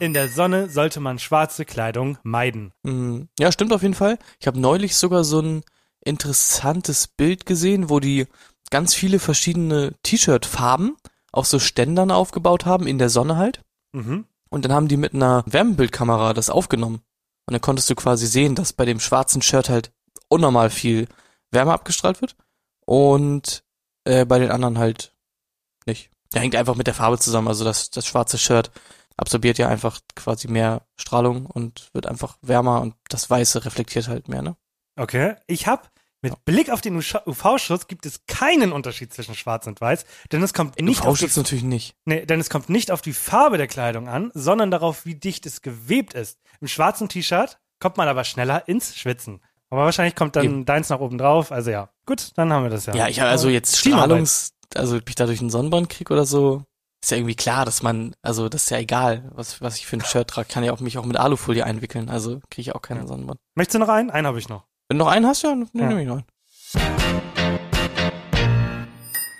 S7: In der Sonne sollte man schwarze Kleidung meiden.
S1: Mhm. Ja, stimmt auf jeden Fall. Ich habe neulich sogar so ein interessantes Bild gesehen, wo die ganz viele verschiedene T-Shirt-Farben auf so Ständern aufgebaut haben, in der Sonne halt.
S7: Mhm.
S1: Und dann haben die mit einer Wärmebildkamera das aufgenommen. Und dann konntest du quasi sehen, dass bei dem schwarzen Shirt halt unnormal viel Wärme abgestrahlt wird. Und äh, bei den anderen halt nicht. Der hängt einfach mit der Farbe zusammen. Also das, das schwarze Shirt absorbiert ja einfach quasi mehr Strahlung und wird einfach wärmer und das Weiße reflektiert halt mehr, ne?
S7: Okay. Ich habe mit Blick auf den UV-Schutz gibt es keinen Unterschied zwischen Schwarz und Weiß, denn es kommt nicht auf die,
S1: natürlich nicht.
S7: nee, denn es kommt nicht auf die Farbe der Kleidung an, sondern darauf, wie dicht es gewebt ist. Im schwarzen T-Shirt kommt man aber schneller ins Schwitzen. Aber wahrscheinlich kommt dann
S1: Eben.
S7: deins nach oben drauf. Also ja, gut, dann haben wir das ja.
S1: Ja, ich also jetzt. Strahlungs, also ob ich dadurch einen Sonnenbrand krieg oder so, ist ja irgendwie klar, dass man, also das ist ja egal, was, was ich für ein Shirt trage, kann ja auch mich auch mit Alufolie einwickeln, also kriege ich auch keinen Sonnenbrand.
S7: Möchtest du noch einen? Einen habe ich noch.
S1: Wenn du noch einen hast, ja, dann
S7: Ja.
S1: nehme ich noch einen.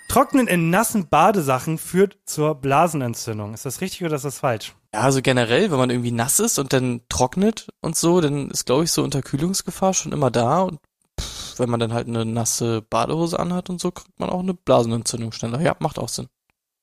S7: Trocknen in nassen Badesachen führt zur Blasenentzündung. Ist das richtig oder ist das falsch?
S1: Ja, also generell, wenn man irgendwie nass ist und dann trocknet und so, dann ist, glaube ich, so Unterkühlungsgefahr schon immer da und pff, wenn man dann halt eine nasse Badehose anhat und so, kriegt man auch eine Blasenentzündung schneller. Ja, macht auch Sinn.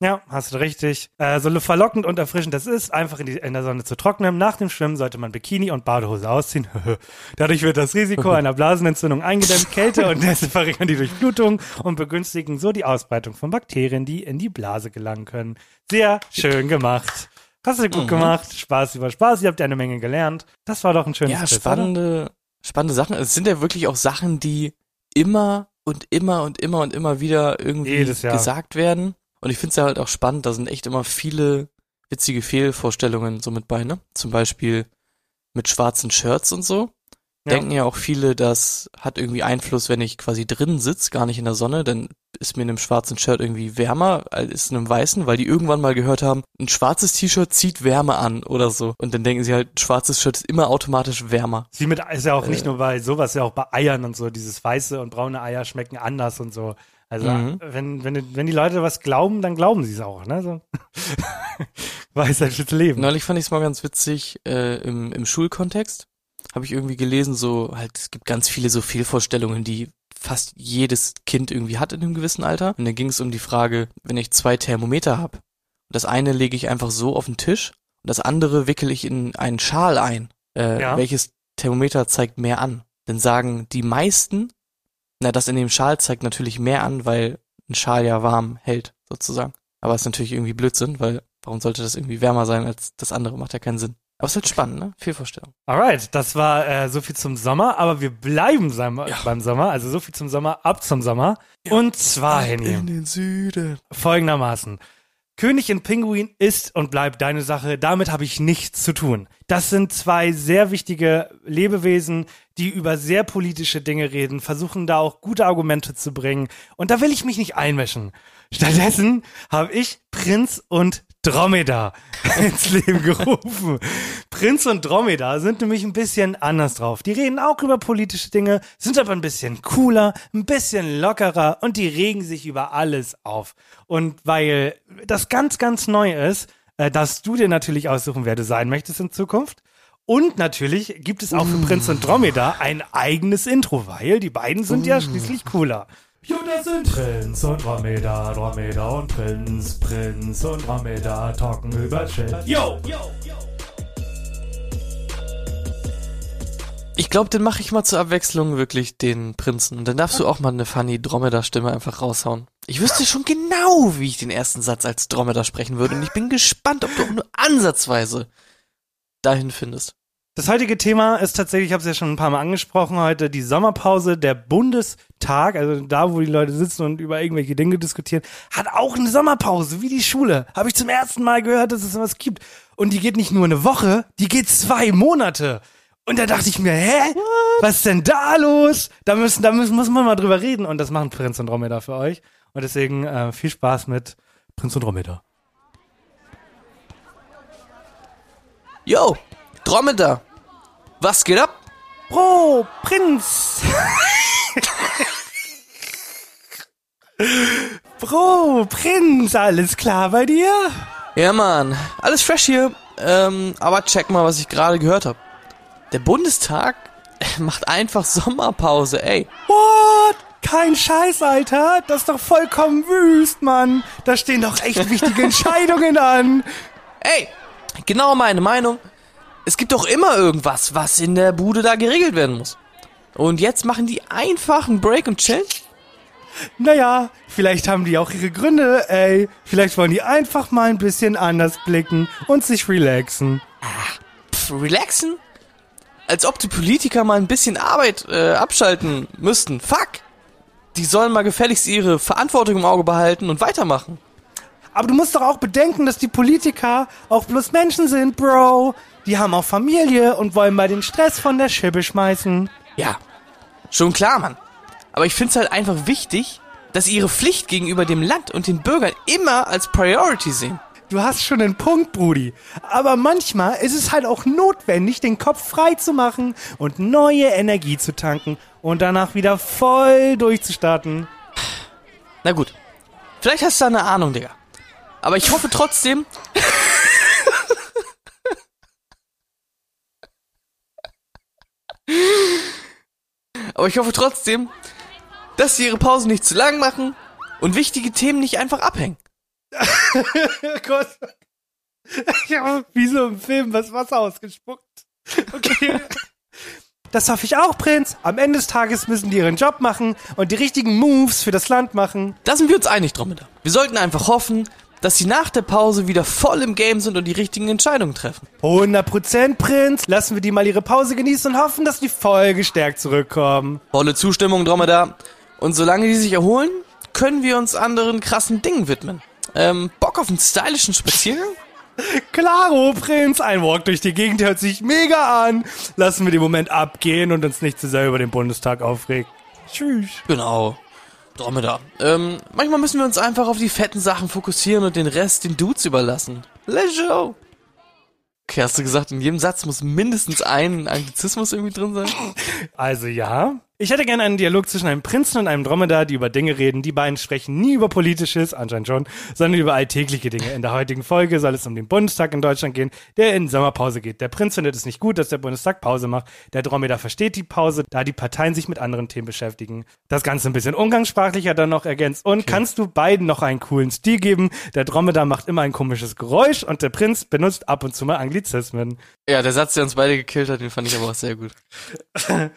S7: Ja, hast du richtig. Äh, so verlockend und erfrischend das ist, einfach in, die, in der Sonne zu trocknen. Nach dem Schwimmen sollte man Bikini und Badehose ausziehen. Dadurch wird das Risiko einer Blasenentzündung eingedämmt. Kälte und Nässe verringern die Durchblutung und begünstigen so die Ausbreitung von Bakterien, die in die Blase gelangen können. Sehr schön gemacht. Hast du gut
S1: Mhm.
S7: gemacht. Spaß über Spaß. Ihr habt ja eine Menge gelernt. Das war doch ein schönes
S1: Ja,
S7: Quiz, oder?
S1: spannende, spannende Sachen. Es sind ja wirklich auch Sachen, die immer und immer und immer und immer wieder irgendwie
S7: Jedes Jahr.
S1: gesagt werden. Und ich finde es ja halt auch spannend, da sind echt immer viele witzige Fehlvorstellungen so mit bei, ne? Zum Beispiel mit schwarzen Shirts und so.
S7: Ja.
S1: Denken ja auch viele, das hat irgendwie Einfluss, wenn ich quasi drin sitz, gar nicht in der Sonne, dann ist mir in einem schwarzen Shirt irgendwie wärmer als in einem weißen, weil die irgendwann mal gehört haben, ein schwarzes T-Shirt zieht Wärme an oder so. Und dann denken sie halt, ein schwarzes Shirt ist immer automatisch wärmer.
S7: Sie mit, ist ja auch nicht
S1: Äh.
S7: nur bei sowas, ja auch bei Eiern und so. Dieses weiße und braune Eier schmecken anders und so. Also,
S1: Mhm.
S7: wenn, wenn, wenn die Leute was glauben, dann glauben sie es auch, ne? So. Weisheit fürs Leben.
S1: Neulich fand ich es mal ganz witzig, äh, im, im Schulkontext habe ich irgendwie gelesen, so halt, es gibt ganz viele so Fehlvorstellungen, die fast jedes Kind irgendwie hat in einem gewissen Alter. Und dann ging es um die Frage, wenn ich zwei Thermometer habe, das eine lege ich einfach so auf den Tisch und das andere wickel ich in einen Schal ein. Äh,
S7: Ja.
S1: Welches Thermometer zeigt mehr an? Dann sagen die meisten, na, das in dem Schal zeigt natürlich mehr an, weil ein Schal ja warm hält, sozusagen. Aber ist natürlich irgendwie Blödsinn, weil warum sollte das irgendwie wärmer sein als das andere? Macht ja keinen Sinn. Aber es ist halt spannend, ne? Fehlvorstellung.
S7: Alright, das war äh, so viel zum Sommer, aber wir bleiben beim, beim Sommer, also so viel zum Sommer, ab zum Sommer. Und zwar, Henny,
S1: den Süden.
S7: folgendermaßen. König und Pinguin ist und bleibt deine Sache. Damit habe ich nichts zu tun. Das sind zwei sehr wichtige Lebewesen, die über sehr politische Dinge reden, versuchen da auch gute Argumente zu bringen. Und da will ich mich nicht einmischen. Stattdessen habe ich Prinz und Dromedar ins Leben gerufen. Prinz und Dromedar sind nämlich ein bisschen anders drauf. Die reden auch über politische Dinge, sind aber ein bisschen cooler, ein bisschen lockerer und die regen sich über alles auf. Und weil das ganz, ganz neu ist, äh, darfst du dir natürlich aussuchen, wer du sein möchtest in Zukunft. Und natürlich gibt es auch für Prinz und Dromedar ein eigenes Intro, weil die beiden sind ja schließlich cooler. Jo, das sind Prinz und Dromedar, Dromedar und Prinz, Prinz und Dromedar talken über Shit. Yo!
S1: Ich glaube, den mache ich mal zur Abwechslung wirklich den Prinzen. Und dann darfst du auch mal eine funny Dromedar-Stimme einfach raushauen. Ich wüsste schon genau, wie ich den ersten Satz als Dromedar sprechen würde. Und ich bin gespannt, ob du auch nur ansatzweise dahin findest.
S7: Das heutige Thema ist tatsächlich, ich habe es ja schon ein paar Mal angesprochen heute, die Sommerpause, der Bundestag, also da, wo die Leute sitzen und über irgendwelche Dinge diskutieren, hat auch eine Sommerpause, wie die Schule. Habe ich zum ersten Mal gehört, dass es sowas gibt. Und die geht nicht nur eine Woche, die geht zwei Monate. Und da dachte ich mir, hä? Was ist denn da los? Da müssen, da müssen, muss man mal drüber reden. Und das machen Prinz und Dromedar für euch. Und deswegen äh, viel Spaß mit Prinz und Dromedar.
S1: Yo, Dromedar. Was geht ab?
S7: Bro, Prinz! Bro, Prinz, alles klar bei dir?
S1: Ja, Mann. Alles fresh hier. ähm, aber check mal, was ich gerade gehört habe. Der Bundestag macht einfach Sommerpause, ey.
S7: What? Kein Scheiß, Alter. Das ist doch vollkommen wüst, Mann. Da stehen doch echt wichtige Entscheidungen an.
S1: Ey, genau meine Meinung. Es gibt doch immer irgendwas, was in der Bude da geregelt werden muss. Und jetzt machen die einfach einen Break und chillen?
S7: Naja, vielleicht haben die auch ihre Gründe, ey. Vielleicht wollen die einfach mal ein bisschen anders blicken und sich relaxen.
S1: Pff, relaxen? Als ob die Politiker mal ein bisschen Arbeit äh, abschalten müssten. Fuck! Die sollen mal gefälligst ihre Verantwortung im Auge behalten und weitermachen.
S7: Aber du musst doch auch bedenken, dass die Politiker auch bloß Menschen sind, Bro. Die haben auch Familie und wollen mal den Stress von der Schippe schmeißen.
S1: Ja, schon klar, Mann. Aber ich find's halt einfach wichtig, dass sie ihre Pflicht gegenüber dem Land und den Bürgern immer als Priority sehen.
S7: Du hast schon einen Punkt, Brudi. Aber manchmal ist es halt auch notwendig, den Kopf frei zu machen und neue Energie zu tanken und danach wieder voll durchzustarten.
S1: Na gut. Vielleicht hast du da eine Ahnung, Digga. Aber ich hoffe trotzdem. Aber ich hoffe trotzdem, dass sie ihre Pause nicht zu lang machen und wichtige Themen nicht einfach abhängen.
S7: Gott. Ich habe wie so im Film was Wasser ausgespuckt. Okay. Das hoffe ich auch, Prinz. Am Ende des Tages müssen die ihren Job machen und die richtigen Moves für das Land machen.
S1: Da sind wir uns einig, Dromedar. Wir sollten einfach hoffen, dass sie nach der Pause wieder voll im Game sind und die richtigen Entscheidungen treffen.
S7: 100% Prinz. Lassen wir die mal ihre Pause genießen und hoffen, dass die voll gestärkt zurückkommen.
S1: Volle Zustimmung, Dromedar. Und solange die sich erholen, können wir uns anderen krassen Dingen widmen. Ähm, Bock auf einen stylischen Spaziergang?
S7: Klaro, Prinz. Ein Walk durch die Gegend hört sich mega an. Lassen wir den Moment abgehen und uns nicht zu sehr über den Bundestag aufregen. Tschüss.
S1: Genau. Dromedar. Ähm, manchmal müssen wir uns einfach auf die fetten Sachen fokussieren und den Rest den Dudes überlassen. Let's go. Okay, hast du gesagt, in jedem Satz muss mindestens ein Anglizismus irgendwie drin sein?
S7: Also ja. Ich hätte gerne einen Dialog zwischen einem Prinzen und einem Dromedar, die über Dinge reden. Die beiden sprechen nie über Politisches, anscheinend schon, sondern über alltägliche Dinge. In der heutigen Folge soll es um den Bundestag in Deutschland gehen, der in Sommerpause geht. Der Prinz findet es nicht gut, dass der Bundestag Pause macht. Der Dromedar versteht die Pause, da die Parteien sich mit anderen Themen beschäftigen. Das Ganze ein bisschen umgangssprachlicher dann noch ergänzt. Und kannst du beiden noch einen coolen Stil geben? Der Dromedar macht immer ein komisches Geräusch und der Prinz benutzt ab und zu mal Anglizismen.
S1: Ja, der Satz, der uns beide gekillt hat, den fand ich aber auch sehr gut.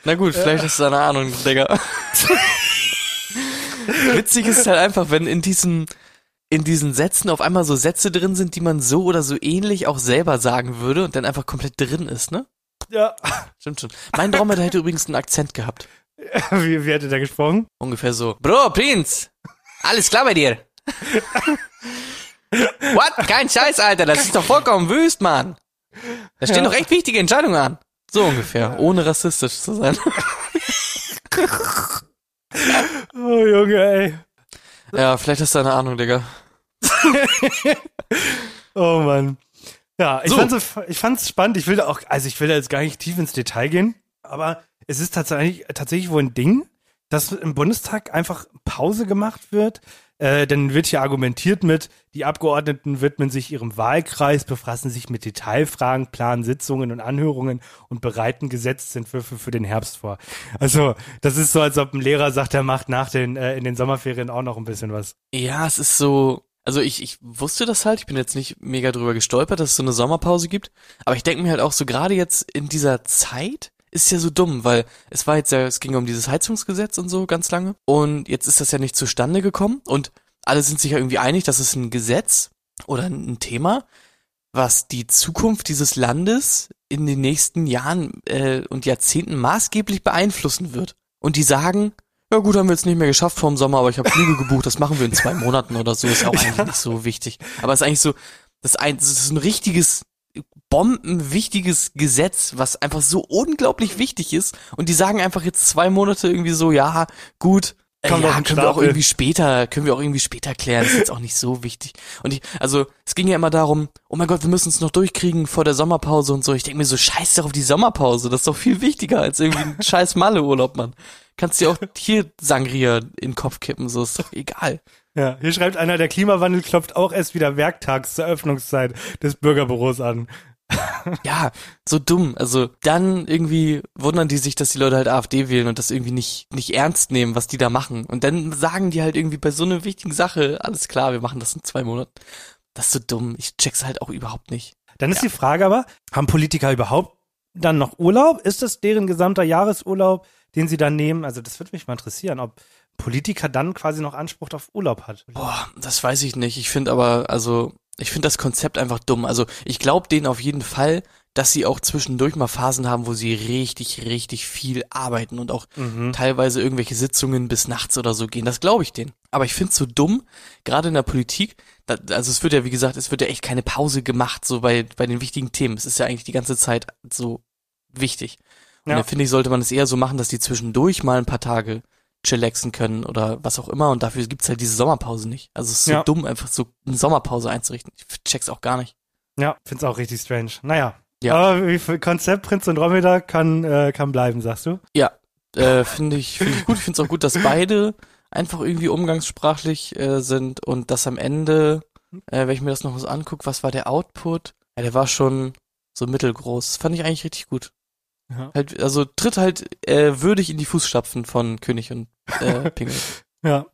S1: Na gut, vielleicht hast du da eine Ahnung, Digga. Witzig ist halt einfach, wenn in diesen, in diesen Sätzen auf einmal so Sätze drin sind, die man so oder so ähnlich auch selber sagen würde und dann einfach komplett drin ist, ne?
S7: Ja.
S1: Stimmt schon. Mein Dromedar hätte übrigens einen Akzent gehabt.
S7: Wie, wie hätte der gesprochen?
S1: Ungefähr so. Bro, Prinz! Alles klar bei dir? What? Kein Scheiß, Alter. Das ist doch vollkommen wüst, Mann. Da stehen doch echt wichtige Entscheidungen an. So ungefähr. Ohne rassistisch zu sein.
S7: Oh Junge, ey.
S1: Ja, vielleicht hast du eine Ahnung, Digga.
S7: Oh Mann. Ja, ich
S1: So.
S7: fand's, ich fand's spannend. Ich will da auch, also ich will da jetzt gar nicht tief ins Detail gehen, aber es ist tatsächlich, tatsächlich wohl ein Ding, dass im Bundestag einfach Pause gemacht wird. Äh, dann wird hier argumentiert mit, die Abgeordneten widmen sich ihrem Wahlkreis, befassen sich mit Detailfragen, planen Sitzungen und Anhörungen und bereiten Gesetzentwürfe für den Herbst vor. Also, das ist so, als ob ein Lehrer sagt, er macht nach den, äh, in den Sommerferien auch noch ein bisschen was.
S1: Ja, es ist so. Also ich, ich wusste das halt, ich bin jetzt nicht mega drüber gestolpert, dass es so eine Sommerpause gibt. Aber ich denke mir halt auch so, gerade jetzt in dieser Zeit ist ja so dumm, weil es war jetzt ja, es ging um dieses Heizungsgesetz und so ganz lange. Und jetzt ist das ja nicht zustande gekommen. Und alle sind sich ja irgendwie einig, dass es ein Gesetz oder ein Thema, was die Zukunft dieses Landes in den nächsten Jahren äh, und Jahrzehnten maßgeblich beeinflussen wird. Und die sagen, ja gut, haben wir jetzt nicht mehr geschafft vor dem Sommer, aber ich habe Flüge gebucht, das machen wir in zwei Monaten oder so, ist auch eigentlich nicht so wichtig. Aber es ist eigentlich so, das, ein, das ist ein richtiges, bombenwichtiges Gesetz, was einfach so unglaublich wichtig ist. Und die sagen einfach jetzt zwei Monate irgendwie so, ja, gut, äh, ja, können wir auch irgendwie später, können wir auch irgendwie später klären, ist jetzt auch nicht so wichtig. Und ich, also, es ging ja immer darum, oh mein Gott, wir müssen es noch durchkriegen vor der Sommerpause und so. Ich denke mir so, scheiß doch auf die Sommerpause, das ist doch viel wichtiger als irgendwie ein scheiß Malle-Urlaub, Mann. Kannst dir auch hier Sangria in den Kopf kippen, so ist doch egal.
S7: Ja, hier schreibt einer, der Klimawandel klopft auch erst wieder werktags zur Öffnungszeit des Bürgerbüros an.
S1: Ja, so dumm. Also dann irgendwie wundern die sich, dass die Leute halt AfD wählen und das irgendwie nicht, nicht ernst nehmen, was die da machen. Und dann sagen die halt irgendwie bei so einer wichtigen Sache, alles klar, wir machen das in zwei Monaten. Das ist so dumm. Ich check's halt auch überhaupt nicht.
S7: Dann ist die Frage aber, haben Politiker überhaupt dann noch Urlaub? Ist das deren gesamter Jahresurlaub, den sie dann nehmen? Also das würde mich mal interessieren, ob Politiker dann quasi noch Anspruch auf Urlaub hat.
S1: Boah, das weiß ich nicht. Ich finde aber, also, ich finde das Konzept einfach dumm. Also, ich glaube denen auf jeden Fall, dass sie auch zwischendurch mal Phasen haben, wo sie richtig, richtig viel arbeiten und auch
S7: Mhm.
S1: teilweise irgendwelche Sitzungen bis nachts oder so gehen. Das glaube ich denen. Aber ich finde es so dumm, gerade in der Politik, da, also es wird ja, wie gesagt, es wird ja echt keine Pause gemacht, so bei, bei den wichtigen Themen. Es ist ja eigentlich die ganze Zeit so wichtig. Und
S7: Ja.
S1: dann finde ich, sollte man es eher so machen, dass die zwischendurch mal ein paar Tage chillaxen können oder was auch immer und dafür gibt's halt diese Sommerpause nicht. Also es ist so
S7: Ja.
S1: dumm, einfach so eine Sommerpause einzurichten. Ich check's auch gar nicht.
S7: Ja, find's auch richtig strange. Naja.
S1: Ja.
S7: Aber Konzept Prinz und Dromedar kann, äh, kann bleiben, sagst du?
S1: Äh, finde ich, finde ich gut. Ich finde es auch gut, dass beide einfach irgendwie umgangssprachlich äh, sind und dass am Ende, äh, wenn ich mir das noch was angucke, was war der Output? Ja, der war schon so mittelgroß. Das fand ich eigentlich richtig gut.
S7: Ja.
S1: Halt, also tritt halt äh, würdig in die Fußstapfen von König und äh, Pingel.
S7: Ja.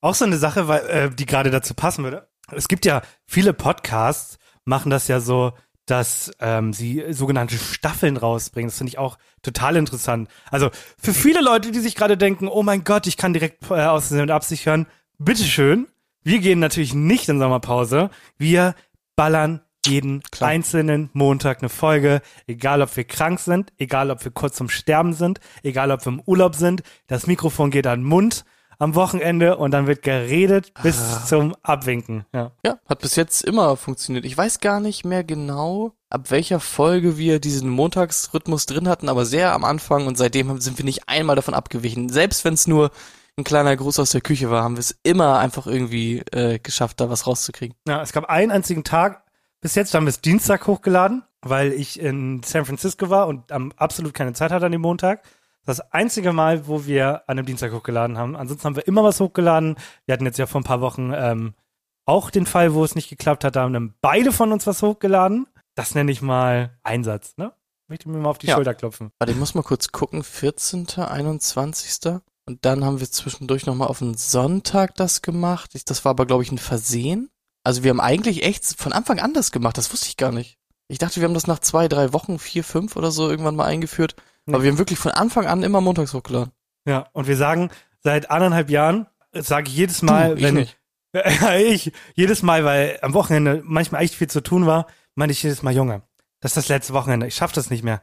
S7: Auch so eine Sache, weil, äh, die gerade dazu passen würde. Es gibt ja viele Podcasts, machen das ja so, dass ähm, sie sogenannte Staffeln rausbringen. Das finde ich auch total interessant. Also für viele Leute, die sich gerade denken, oh mein Gott, ich kann direkt äh, aus und Absicht hören, bitteschön. Wir gehen natürlich nicht in Sommerpause. Wir ballern jeden
S1: Klar.
S7: einzelnen Montag eine Folge, egal ob wir krank sind, egal ob wir kurz zum Sterben sind, egal ob wir im Urlaub sind. Das Mikrofon geht an den Mund am Wochenende und dann wird geredet bis
S1: Ah.
S7: zum Abwinken. Ja.
S1: Ja, hat bis jetzt immer funktioniert. Ich weiß gar nicht mehr genau, ab welcher Folge wir diesen Montagsrhythmus drin hatten, aber sehr am Anfang und seitdem sind wir nicht einmal davon abgewichen. Selbst wenn es nur ein kleiner Gruß aus der Küche war, haben wir es immer einfach irgendwie äh, geschafft, da was rauszukriegen.
S7: ja, es gab einen einzigen Tag, bis jetzt haben wir es Dienstag hochgeladen, weil ich in San Francisco war und ähm, absolut keine Zeit hatte an dem Montag. Das einzige Mal, wo wir an dem Dienstag hochgeladen haben. Ansonsten haben wir immer was hochgeladen. Wir hatten jetzt ja vor ein paar Wochen ähm, auch den Fall, wo es nicht geklappt hat. Da haben dann beide von uns was hochgeladen. Das nenne ich mal Einsatz, ne? Möchte mir mal auf die
S1: Ja.
S7: Schulter klopfen.
S1: Warte, ich muss mal kurz gucken. 14., 21. Und dann haben wir zwischendurch nochmal auf den Sonntag das gemacht. Ich, das war aber, glaube ich, ein Versehen. Also wir haben eigentlich echt von Anfang an das gemacht. Das wusste ich gar nicht. Ich dachte, wir haben das nach zwei, drei Wochen, vier, fünf oder so irgendwann mal eingeführt.
S7: Nee.
S1: Aber wir haben wirklich von Anfang an immer montags hochgeladen.
S7: Ja, und wir sagen seit anderthalb Jahren, sage ich jedes Mal,
S1: ich
S7: wenn. Ja, ich jedes Mal, weil am Wochenende manchmal echt viel zu tun war, meinte ich jedes Mal, Junge, das ist das letzte Wochenende, ich schaff das nicht mehr.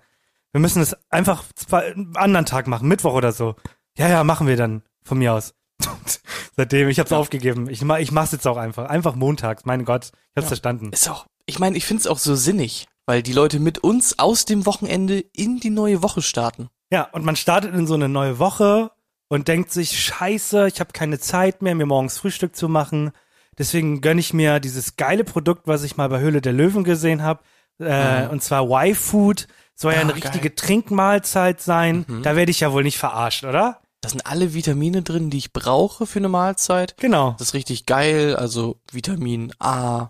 S7: Wir müssen es einfach zwei, einen anderen Tag machen, Mittwoch oder so. Ja, ja, machen wir dann von mir aus. Seitdem, ich hab's aufgegeben. Ich, mach- ich mach's jetzt auch einfach. Einfach montags, mein Gott, ich hab's
S1: Ja.
S7: verstanden.
S1: Ist auch, ich meine, ich finde es auch so sinnig, weil die Leute mit uns aus dem Wochenende in die neue Woche starten.
S7: Ja, und man startet in so eine neue Woche und denkt sich, scheiße, ich habe keine Zeit mehr, mir morgens Frühstück zu machen. Deswegen gönne ich mir dieses geile Produkt, was ich mal bei Höhle der Löwen gesehen habe. Äh,
S1: Mhm.
S7: Und zwar Y-Food. Soll ja eine
S1: geil.
S7: richtige Trinkmahlzeit sein.
S1: Mhm.
S7: Da werde ich ja wohl nicht verarscht, oder?
S1: Da sind alle Vitamine drin, die ich brauche für eine Mahlzeit.
S7: Genau.
S1: Das ist richtig geil. Also Vitamin A,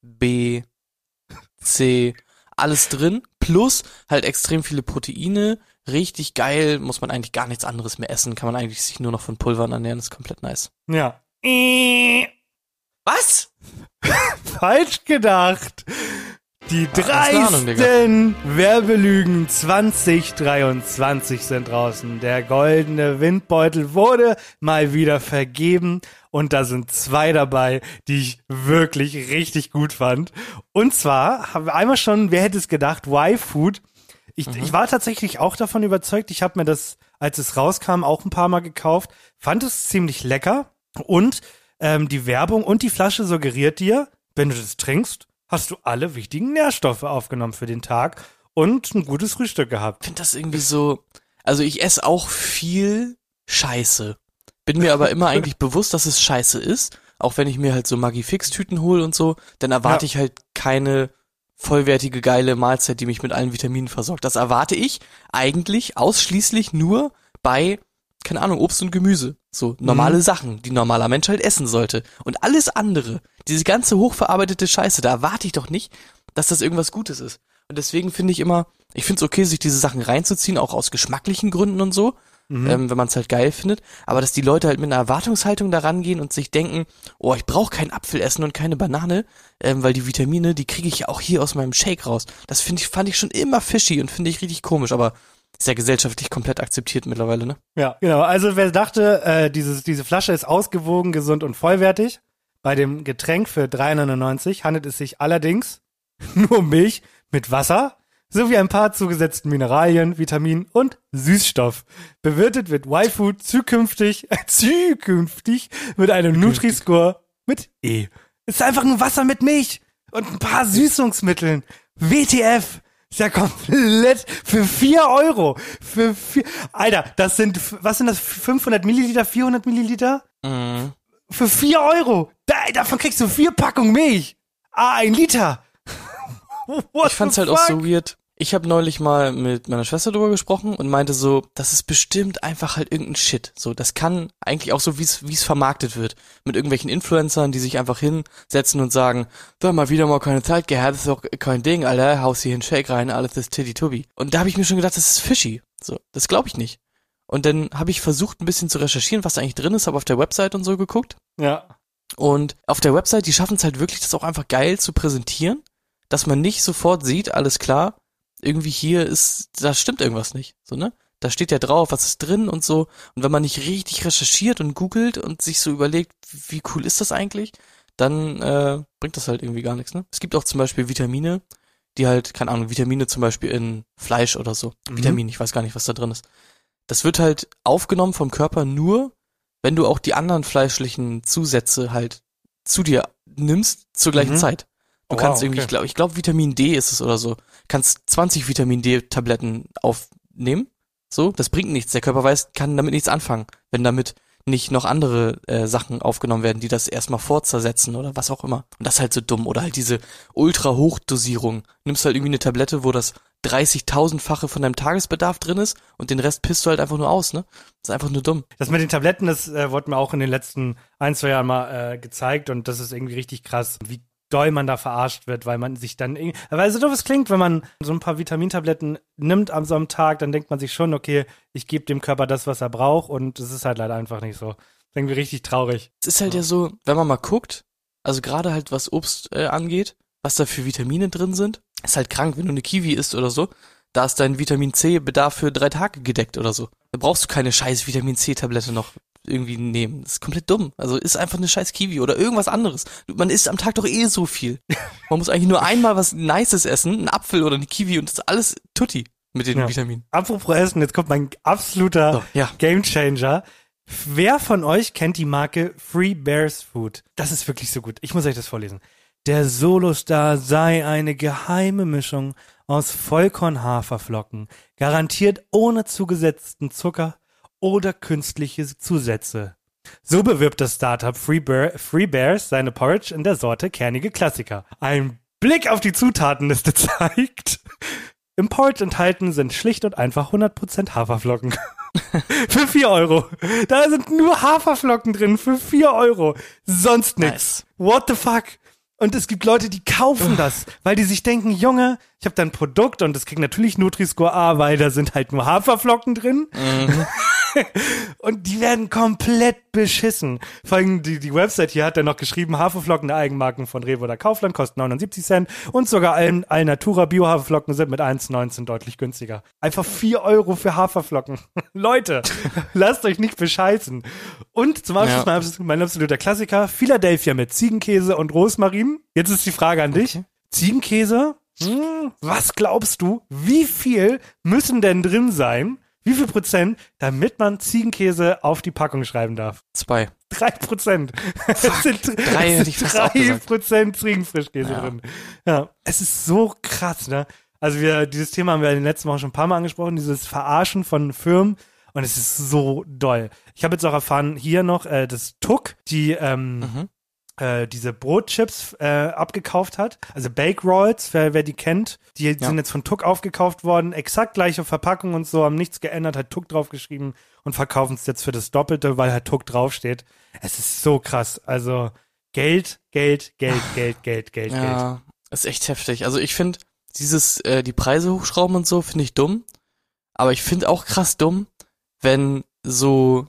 S1: B, C, alles drin. Plus halt extrem viele Proteine. Richtig geil. Muss man eigentlich gar nichts anderes mehr essen. Kann man eigentlich sich nur noch von Pulvern ernähren. ist komplett nice.
S7: Ja.
S1: Was?
S7: Falsch gedacht. Die
S1: keine Ahnung,
S7: dreisten Werbelügen 2023 sind draußen. Der goldene Windbeutel wurde mal wieder vergeben und da sind zwei dabei, die ich wirklich richtig gut fand. Und zwar haben wir einmal schon, wer hätte es gedacht, Y-Food. Ich,
S1: Mhm.
S7: ich war tatsächlich auch davon überzeugt. Ich habe mir das, als es rauskam, auch ein paar Mal gekauft. Fand es ziemlich lecker und ähm, die Werbung und die Flasche suggeriert dir, wenn du das trinkst, hast du alle wichtigen Nährstoffe aufgenommen für den Tag und ein gutes Frühstück gehabt.
S1: Ich finde das irgendwie so. Also ich esse auch viel Scheiße. Bin mir aber immer eigentlich bewusst, dass es Scheiße ist. Auch wenn ich mir halt so Magifix-Tüten hole und so, dann erwarte
S7: Ja.
S1: ich halt keine vollwertige, geile Mahlzeit, die mich mit allen Vitaminen versorgt. Das erwarte ich eigentlich ausschließlich nur bei keine Ahnung, Obst und Gemüse. So normale
S7: Mhm.
S1: Sachen, die ein normaler Mensch halt essen sollte. Und alles andere, diese ganze hochverarbeitete Scheiße, da erwarte ich doch nicht, dass das irgendwas Gutes ist. Und deswegen finde ich immer, ich finde es okay, sich diese Sachen reinzuziehen, auch aus geschmacklichen Gründen und so,
S7: Mhm.
S1: ähm, wenn man es halt geil findet. Aber dass die Leute halt mit einer Erwartungshaltung da rangehen und sich denken, oh, ich brauche keinen Apfel essen und keine Banane, ähm, weil die Vitamine, die kriege ich ja auch hier aus meinem Shake raus. Das finde ich, fand ich schon immer fishy und finde ich richtig komisch, aber ist ja gesellschaftlich komplett akzeptiert mittlerweile, ne?
S7: Ja, genau. Also wer dachte, äh, dieses, diese Flasche ist ausgewogen, gesund und vollwertig, bei dem Getränk für 3,99 handelt es sich allerdings nur um Milch mit Wasser sowie ein paar zugesetzten Mineralien, Vitaminen und Süßstoff. Bewirtet wird Y-Food zukünftig, äh, zukünftig mit einem Nutri-Score mit E. Es ist einfach nur Wasser mit Milch und ein paar Süßungsmitteln. WTF. Ist ja komplett für 4 Euro. Für vier, Alter, das sind, was sind das, 500 Milliliter, 400 Milliliter?
S1: Mhm.
S7: Für 4 Euro. Da, davon kriegst du vier Packungen Milch. Ah, ein Liter. What
S1: Ich fand's halt auch
S7: fuck?
S1: so weird. Ich habe neulich mal mit meiner Schwester drüber gesprochen und meinte so, das ist bestimmt einfach halt irgendein Shit. So, das kann eigentlich auch so, wie es wie es vermarktet wird, mit irgendwelchen Influencern, die sich einfach hinsetzen und sagen, da mal wieder mal keine Zeit gehabt, ist doch kein Ding, Alter, haust hier einen Shake rein, alles ist titty tubby. Und da habe ich mir schon gedacht, das ist fishy. So, das glaube ich nicht. Und dann habe ich versucht, ein bisschen zu recherchieren, was da eigentlich drin ist, habe auf der Website und so geguckt.
S7: Ja.
S1: Und auf der Website, die schaffen es halt wirklich, das auch einfach geil zu präsentieren, dass man nicht sofort sieht, alles klar, irgendwie hier ist, da stimmt irgendwas nicht, so, ne? Da steht ja drauf, was ist drin und so. Und wenn man nicht richtig recherchiert und googelt und sich so überlegt, wie cool ist das eigentlich, dann äh, bringt das halt irgendwie gar nichts, ne? Es gibt auch zum Beispiel Vitamine, die halt, keine Ahnung, Vitamine zum Beispiel in Fleisch oder so.
S7: Mhm.
S1: Vitamin, ich weiß gar nicht, was da drin ist. Das wird halt aufgenommen vom Körper nur, wenn du auch die anderen fleischlichen Zusätze halt zu dir nimmst zur gleichen
S7: Mhm.
S1: Zeit. Du
S7: Oh,
S1: kannst
S7: wow,
S1: irgendwie,
S7: okay.
S1: ich glaube, ich glaube Vitamin D ist es oder so. Kannst 20 Vitamin D Tabletten aufnehmen. So, das bringt nichts. Der Körper weiß, kann damit nichts anfangen, wenn damit nicht noch andere äh, Sachen aufgenommen werden, die das erstmal vorzersetzen oder was auch immer. Und das ist halt so dumm. Oder halt diese Ultra-Hochdosierung. Nimmst halt irgendwie eine Tablette, wo das 30.000-fache von deinem Tagesbedarf drin ist und den Rest pisst du halt einfach nur aus, ne? Das ist einfach nur dumm.
S7: Das mit den Tabletten, das äh, wurde mir auch in den letzten ein, zwei Jahren mal äh, gezeigt und das ist irgendwie richtig krass, wie doll man da verarscht wird, weil man sich dann irgendwie, weil so doof es klingt, wenn man so ein paar Vitamintabletten nimmt am so einem Tag, dann denkt man sich schon, okay, ich gebe dem Körper das, was er braucht und es ist halt leider einfach nicht so. Irgendwie richtig traurig.
S1: Es ist halt ja so, wenn man mal guckt, also gerade halt was Obst äh, angeht, was da für Vitamine drin sind, ist halt krank, wenn du eine Kiwi isst oder so, da ist dein Vitamin C Bedarf für drei Tage gedeckt oder so. Da brauchst du keine scheiß Vitamin C Tablette noch irgendwie nehmen. Das ist komplett dumm. Also ist einfach eine scheiß Kiwi oder irgendwas anderes. Man isst am Tag doch eh so viel. Man muss eigentlich nur einmal was Nices essen, einen Apfel oder eine Kiwi und das ist alles tutti mit den
S7: Ja.
S1: Vitaminen.
S7: Apropos Essen, jetzt kommt mein absoluter
S1: So, ja.
S7: Gamechanger. Wer von euch kennt die Marke Free Bears Food? Das ist wirklich so gut. Ich muss euch das vorlesen. Der Solostar sei eine geheime Mischung aus Vollkorn-Haferflocken, garantiert ohne zugesetzten Zucker oder künstliche Zusätze. So bewirbt das Startup Free, Bear, Free Bears seine Porridge in der Sorte kernige Klassiker. Ein Blick auf die Zutatenliste zeigt, im Porridge enthalten sind schlicht und einfach 100% Haferflocken. für 4 Euro. Da sind nur Haferflocken drin für 4 Euro. Sonst nix. What the fuck? Und es gibt Leute, die kaufen das, weil die sich denken, Junge, ich habe da ein Produkt und das kriegt natürlich Nutri-Score A, weil da sind halt nur Haferflocken drin. und die werden komplett beschissen. Vor allem die, die Website hier hat dann noch geschrieben, Haferflocken der Eigenmarken von Rewe oder Kaufland kosten 79 Cent und sogar Al Alnatura Bio-Haferflocken sind mit 1,19 deutlich günstiger. Einfach 4 Euro für Haferflocken. Leute, lasst euch nicht bescheißen. Und zum Abschluss
S1: Ja.
S7: mein, abs- mein absoluter Klassiker, Philadelphia mit Ziegenkäse und Rosmarin. Jetzt ist die Frage an dich. Ziegenkäse? Hm, was glaubst du, wie viel müssen denn drin sein? Wie viel Prozent, damit man Ziegenkäse auf die Packung schreiben darf?
S1: Zwei.
S7: Drei Prozent. Es sind
S1: drei
S7: es sind drei. Prozent Ziegenfrischkäse
S1: Ja.
S7: drin. Ja, es ist so krass, ne? Also wir, dieses Thema haben wir in den letzten Wochen schon ein paar Mal angesprochen, dieses Verarschen von Firmen. Und es ist so doll. Ich habe jetzt auch erfahren, hier noch, äh, das Tuck, die, ähm,
S1: Mhm.
S7: Äh, diese Brotchips äh, abgekauft hat. Also Bake Rolls, wer, wer die kennt, die
S1: Ja.
S7: sind jetzt von Tuck aufgekauft worden. Exakt gleiche Verpackung und so, haben nichts geändert, hat Tuck draufgeschrieben und verkaufen es jetzt für das Doppelte, weil halt Tuck draufsteht. Es ist so krass. Also Geld, Geld, Geld, Geld, Geld, Geld, Geld.
S1: Ja, ist echt heftig. Also ich finde dieses, äh, die Preise hochschrauben und so, finde ich dumm. Aber ich finde auch krass dumm, wenn so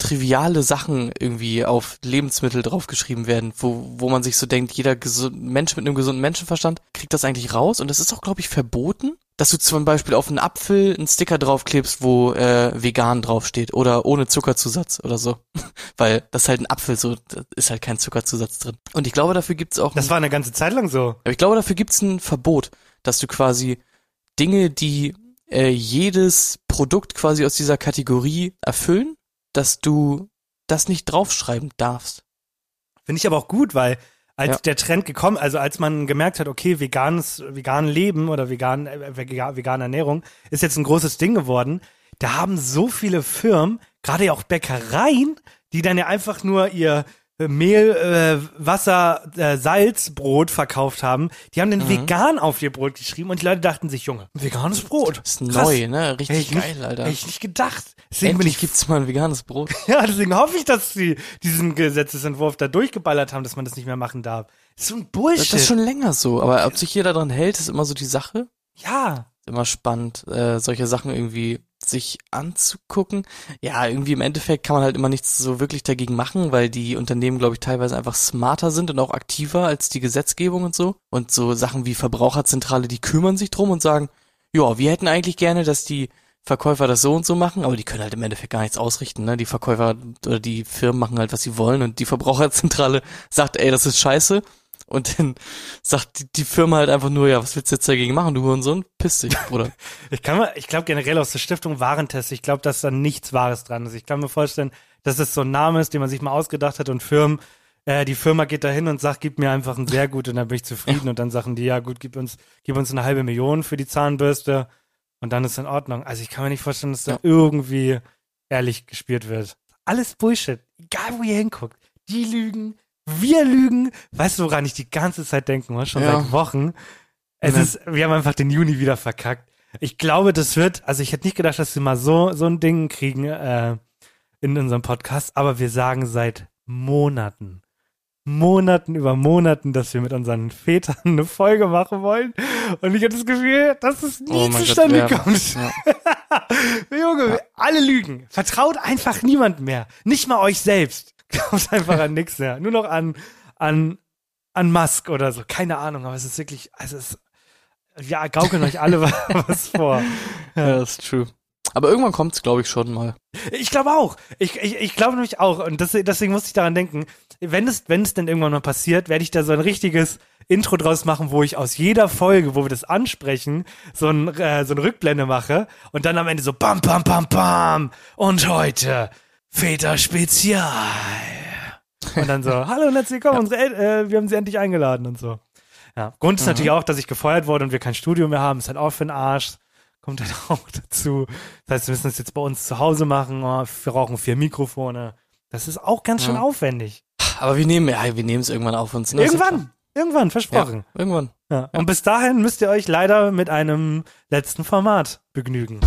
S1: triviale Sachen irgendwie auf Lebensmittel draufgeschrieben werden, wo, wo man sich so denkt, jeder Mensch mit einem gesunden Menschenverstand kriegt das eigentlich raus. Und das ist auch, glaube ich, verboten, dass du zum Beispiel auf einen Apfel einen Sticker draufklebst, wo äh, vegan draufsteht oder ohne Zuckerzusatz oder so. Weil das ist halt ein Apfel, so da ist halt kein Zuckerzusatz drin. Und ich glaube, dafür gibt's auch
S7: Das war eine ganze Zeit lang so.
S1: aber ich glaube, dafür gibt's ein Verbot, dass du quasi Dinge, die äh, jedes Produkt quasi aus dieser Kategorie erfüllen, dass du das nicht draufschreiben darfst.
S7: Finde ich aber auch gut, weil als
S1: Ja.
S7: der Trend gekommen, also als man gemerkt hat, okay, veganes, vegan Leben oder vegan, äh, vega- vegane Ernährung ist jetzt ein großes Ding geworden, da haben so viele Firmen, gerade ja auch Bäckereien, die dann ja einfach nur ihr äh, Mehl, äh, Wasser, äh, Salz, Brot verkauft haben, die haben dann vegan auf ihr Brot geschrieben und die Leute dachten sich, Junge, veganes Brot.
S1: Das ist
S7: Krass.
S1: neu, ne? Richtig
S7: ich nicht-
S1: geil, Alter.
S7: Hätte ich nicht gedacht. Deswegen
S1: Endlich
S7: ich
S1: gibt's mal ein veganes Brot.
S7: ja, deswegen hoffe ich, dass sie diesen Gesetzesentwurf da durchgeballert haben, dass man das nicht mehr machen darf. Das ist so ein Bullshit.
S1: Das ist schon länger so, aber ob sich jeder dran hält, ist immer so die Sache.
S7: ja.
S1: Ist immer spannend, äh, solche Sachen irgendwie sich anzugucken. Ja, irgendwie im Endeffekt kann man halt immer nichts so wirklich dagegen machen, weil die Unternehmen, glaube ich, teilweise einfach smarter sind und auch aktiver als die Gesetzgebung und so. Und so Sachen wie Verbraucherzentrale, die kümmern sich drum und sagen, ja, wir hätten eigentlich gerne, dass die Verkäufer das so und so machen, aber die können halt im Endeffekt gar nichts ausrichten, ne? Die Verkäufer oder die Firmen machen halt, was sie wollen und die Verbraucherzentrale sagt, ey, das ist scheiße. Und dann sagt die, die Firma halt einfach nur, ja, was willst du jetzt dagegen machen, du Hurensohn? Piss dich, Bruder.
S7: Ich kann mir, ich glaube generell aus der Stiftung Warentest, ich glaube, dass da nichts Wahres dran ist. Ich kann mir vorstellen, dass es so ein Name ist, den man sich mal ausgedacht hat und Firmen, äh, die Firma geht da hin und sagt, gib mir einfach ein sehr gut und dann bin ich zufrieden und dann sagen die, ja gut, gib uns, gib uns eine halbe Million für die Zahnbürste und dann ist in Ordnung. Also ich kann mir nicht vorstellen, dass da
S1: Ja.
S7: irgendwie ehrlich gespielt wird. Alles Bullshit. Egal wo ihr hinguckt. Die lügen, wir lügen. Weißt du, woran ich die ganze Zeit denken muss? Schon
S1: Ja.
S7: seit Wochen. Es
S1: Ja.
S7: ist, wir haben einfach den Juni wieder verkackt. Ich glaube, das wird, also ich hätte nicht gedacht, dass wir mal so, so ein Ding kriegen äh, in unserem Podcast, aber wir sagen seit Monaten, Monaten über Monaten, dass wir mit unseren Vätern eine Folge machen wollen. Und ich habe das Gefühl, dass es nie
S1: Oh Gott,
S7: zustande
S1: ja.
S7: kommt.
S1: Ja.
S7: Junge, alle lügen. Vertraut einfach niemand mehr. Nicht mal euch selbst. Glaubt einfach an nichts mehr. Nur noch an, an, an Musk oder so. Keine Ahnung, aber es ist wirklich, also es ja, gaukeln euch alle was vor.
S1: Ja, das ist true. Aber irgendwann kommt's, glaube ich, schon mal.
S7: Ich glaube auch. Ich, ich, ich glaube nämlich auch. Und das, deswegen musste ich daran denken, wenn es, wenn es denn irgendwann mal passiert, werde ich da so ein richtiges Intro draus machen, wo ich aus jeder Folge, wo wir das ansprechen, so ein, äh, so eine Rückblende mache und dann am Ende so bam, bam, bam, bam. Und heute Väter Spezial. Und dann so, hallo und herzlich willkommen, unsere El äh, wir haben sie endlich eingeladen und so. Ja. Grund ist natürlich auch, dass ich gefeuert wurde und wir kein Studio mehr haben. Ist halt auch für den Arsch. Kommt halt auch dazu. Das heißt, wir müssen das jetzt bei uns zu Hause machen. Oh, wir brauchen vier Mikrofone. Das ist auch ganz schön
S1: Ja.
S7: aufwendig.
S1: Aber wir nehmen, ja, wir nehmen es irgendwann auf uns. Ne?
S7: Irgendwann. Irgendwann, versprochen.
S1: Ja, irgendwann.
S7: Ja. Und bis dahin müsst ihr euch leider mit einem letzten Format begnügen.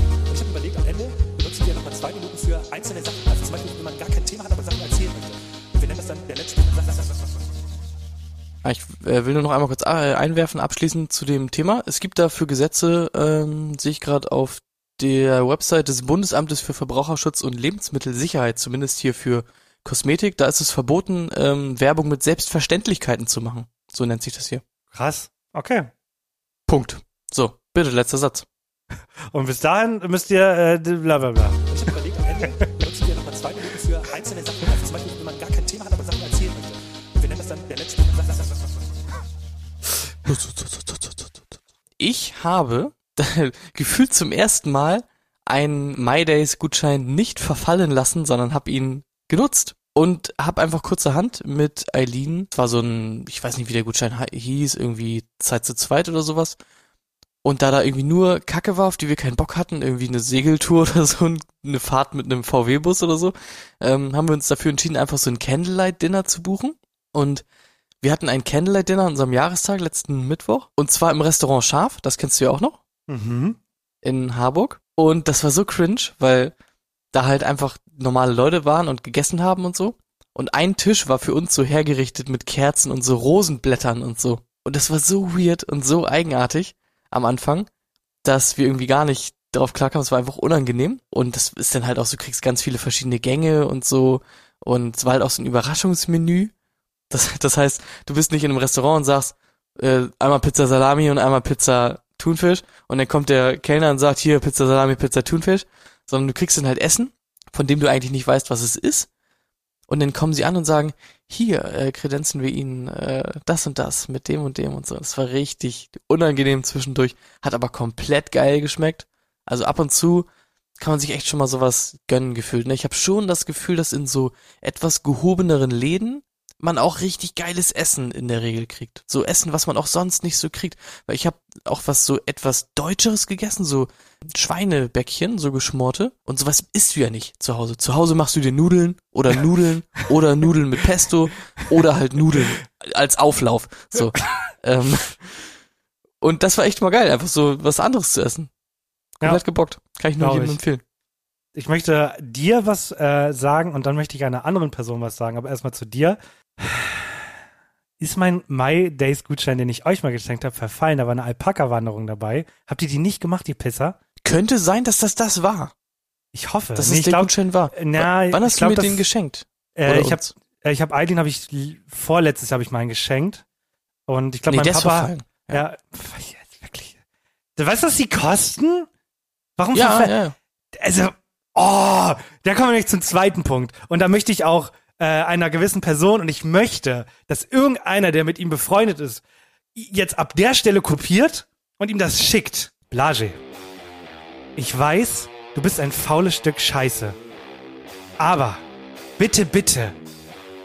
S8: Ich
S1: äh, will nur noch einmal kurz äh, einwerfen, abschließend zu dem Thema. Es gibt dafür Gesetze, ähm, sehe ich gerade auf der Website des Bundesamtes für Verbraucherschutz und Lebensmittelsicherheit, zumindest hier für Kosmetik. Da ist es verboten, ähm, Werbung mit Selbstverständlichkeiten zu machen. So nennt sich das hier.
S7: Krass. Okay.
S1: Punkt. So, bitte, letzter Satz.
S7: Und bis dahin müsst ihr äh, bla bla bla.
S8: Ich habe
S1: gefühlt zum ersten Mal einen MyDays-Gutschein nicht verfallen lassen, sondern habe ihn genutzt und habe einfach kurzerhand mit Eileen, es war so ein, ich weiß nicht, wie der Gutschein hei- hieß, irgendwie Zeit zu zweit oder sowas. Und da da irgendwie nur Kacke war, auf die wir keinen Bock hatten, irgendwie eine Segeltour oder so, eine Fahrt mit einem VW-Bus oder so, ähm, haben wir uns dafür entschieden, einfach so ein Candlelight-Dinner zu buchen. Und wir hatten ein Candlelight-Dinner an unserem Jahrestag letzten Mittwoch. Und zwar im Restaurant Scharf, das kennst du ja auch noch,
S7: Mhm.
S1: in Harburg. Und das war so cringe, weil da halt einfach normale Leute waren und gegessen haben und so. Und ein Tisch war für uns so hergerichtet mit Kerzen und so Rosenblättern und so. Und das war so weird und so eigenartig am Anfang, dass wir irgendwie gar nicht drauf klarkamen. Es war einfach unangenehm. Und das ist dann halt auch so, du kriegst ganz viele verschiedene Gänge und so. Und es war halt auch so ein Überraschungsmenü. Das, das heißt, du bist nicht in einem Restaurant und sagst, äh, einmal Pizza Salami und einmal Pizza Thunfisch. Und dann kommt der Kellner und sagt, hier Pizza Salami, Pizza Thunfisch. Sondern du kriegst dann halt Essen, von dem du eigentlich nicht weißt, was es ist. Und dann kommen sie an und sagen, hier äh, kredenzen wir ihnen äh, das und das mit dem und dem und so. Das war richtig unangenehm zwischendurch, hat aber komplett geil geschmeckt. Also ab und zu kann man sich echt schon mal sowas gönnen gefühlt. Ne? Ich habe schon das Gefühl, dass in so etwas gehobeneren Läden man auch richtig geiles Essen in der Regel kriegt. So Essen, was man auch sonst nicht so kriegt. Weil ich habe auch was so etwas Deutscheres gegessen, so Schweinebäckchen, so geschmorte. Und sowas isst du ja nicht zu Hause. Zu Hause machst du dir Nudeln oder Nudeln oder Nudeln mit Pesto oder halt Nudeln als Auflauf. So. ähm, und das war echt mal geil, einfach so was anderes zu essen.
S7: Ja.
S1: Komplett gebockt. Kann ich nur
S7: Glaub
S1: jedem
S7: ich.
S1: empfehlen.
S7: Ich möchte dir was äh, sagen und dann möchte ich einer anderen Person was sagen, aber erstmal zu dir. Ist mein My Days Gutschein, den ich euch mal geschenkt habe, verfallen? Da war eine Alpaka-Wanderung dabei. Habt ihr die nicht gemacht, die Pisser?
S1: Könnte sein, dass das das war.
S7: Ich hoffe.
S1: Dass
S7: Nee,
S1: es
S7: ich
S1: der
S7: glaub,
S1: Gutschein war.
S7: na,
S1: Wann hast
S7: glaub,
S1: du mir
S7: das-
S1: den geschenkt?
S7: äh, ich habe äh, ich hab Eileen habe ich vorletztes habe ich meinen geschenkt und ich glaube
S1: nee,
S7: mein Papa
S1: verfallen.
S7: ja, jetzt wirklich. Du weißt, was die kosten? Warum
S1: Ja,
S7: verfallen?
S1: ja, ja.
S7: also, oh, da kommen wir nämlich zum zweiten Punkt. Und da möchte ich auch äh, einer gewissen Person und ich möchte, dass irgendeiner, der mit ihm befreundet ist, jetzt ab der Stelle kopiert und ihm das schickt. Blage. Ich weiß, du bist ein faules Stück Scheiße. Aber bitte, bitte,